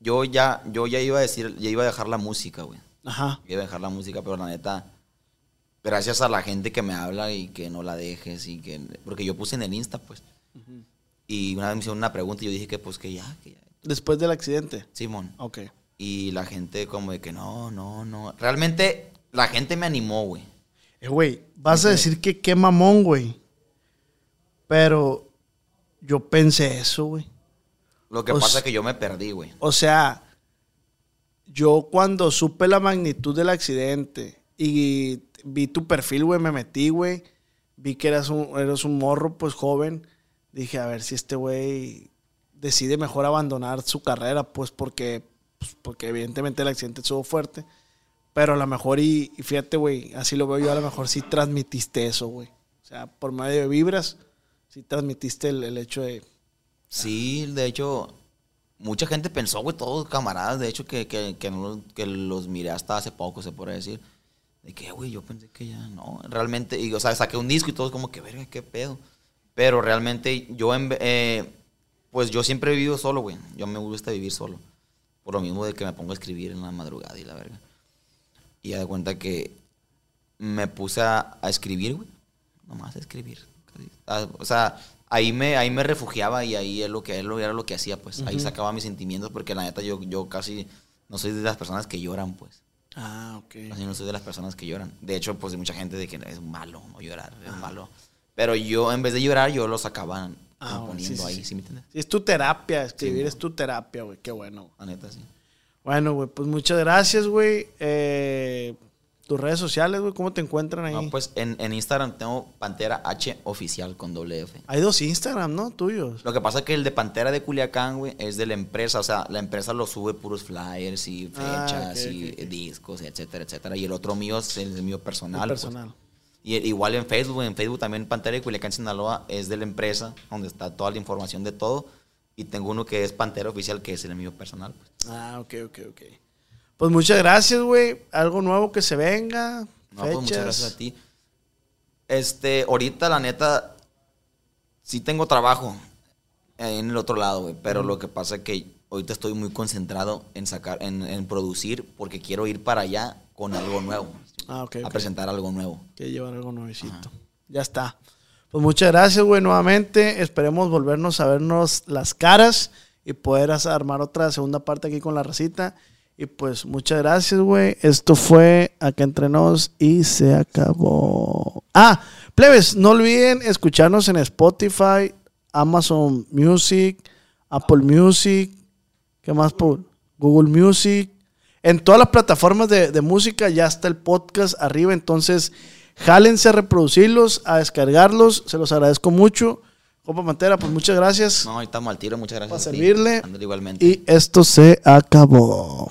yo ya, yo ya iba a decir, ya iba a dejar la música, güey. Ajá. Yo iba a dejar la música, pero la neta, gracias a la gente que me habla y que no la dejes y que, porque yo puse en el Insta, pues. Y una vez me hicieron una pregunta y yo dije que pues que ya, que ya. Después del accidente. Simón. Ok. Y la gente como de que no, no, no. Realmente la gente me animó, güey. Eh, güey, vas a decir que qué mamón, güey. Pero yo pensé eso, güey. Lo que O pasa es que yo me perdí, güey. O sea, yo cuando supe la magnitud del accidente y vi tu perfil, güey, me metí, güey. Vi que eras un, eras un morro, pues joven. Dije, a ver si este güey decide mejor abandonar su carrera, pues porque, pues, porque evidentemente el accidente estuvo fuerte. Pero a lo mejor, y, y fíjate, güey, así lo veo yo, a lo mejor sí transmitiste eso, güey. O sea, por medio de vibras, sí transmitiste el, el hecho de... Sí, de hecho, mucha gente pensó, güey, todos camaradas, de hecho, que, que, que, no- que los miré hasta hace poco, se puede decir. De que, güey, yo pensé que ya no. Realmente, y, o sea, saqué un disco y todos como que, verga, qué pedo. Pero realmente yo, eh, pues yo siempre he vivido solo, güey. Yo me gusta vivir solo. Por lo mismo de que me pongo a escribir en la madrugada y la verga. Y ya de cuenta que me puse a, a escribir, güey. Nomás a escribir. Ah, O sea, ahí me, ahí me refugiaba y ahí es lo que, era lo que hacía, pues. Ahí sacaba mis sentimientos porque la neta yo, yo casi no soy de las personas que lloran, pues. Ah, ok. Así no soy de las personas que lloran. De hecho, pues hay mucha gente de que es malo no llorar, es malo. Pero yo, en vez de llorar, yo lo sacaba Ah, poniendo sí, ahí, sí. ¿sí me entiendes? Es tu terapia, escribir Sí, es tu terapia, güey. Qué bueno. güey. La neta, sí. Bueno, güey, pues muchas gracias, güey. Eh, tus redes sociales, güey, ¿cómo te encuentran ahí? No, pues en, en Instagram tengo Pantera H oficial con doble F. Hay dos Instagram, ¿no? Tuyos. Lo que pasa es que el de Pantera de Culiacán, güey, es de la empresa. O sea, la empresa lo sube puros flyers y Ah, fechas y discos, etcétera, etcétera. Y el otro mío es el mío personal. El pues. personal. Y el- igual en Facebook, en Facebook también Pantera de Culiacán, Sinaloa, es de la empresa, donde está toda la información de todo. Y tengo uno que es Pantera Oficial, que es el mío personal. pues. Ah, ok, ok, ok. Pues muchas gracias, güey. Algo nuevo que se venga. No, fechas. pues muchas gracias a ti. Este, ahorita la neta, sí tengo trabajo en el otro lado, güey. Pero lo que pasa es que ahorita estoy muy concentrado en sacar, en, en producir, porque quiero ir para allá con algo nuevo. Ah, ok, A presentar algo nuevo. Que llevar algo nuevecito. Ya está. Pues muchas gracias, güey, nuevamente. Esperemos volvernos a vernos las caras y poder armar otra segunda parte aquí con la racita. Y pues muchas gracias, güey. Esto fue Acá Entre Nos y se acabó. Ah, plebes, no olviden escucharnos en Spotify, Amazon Music, Apple Music, ¿qué más por? Google Music. En todas las plataformas de, de música ya está el podcast arriba, entonces jálense a reproducirlos, a descargarlos, se los agradezco mucho. Copa Mantera, pues muchas gracias. No, estamos al tiro, muchas gracias. Para servirle. Igualmente. Y esto se acabó.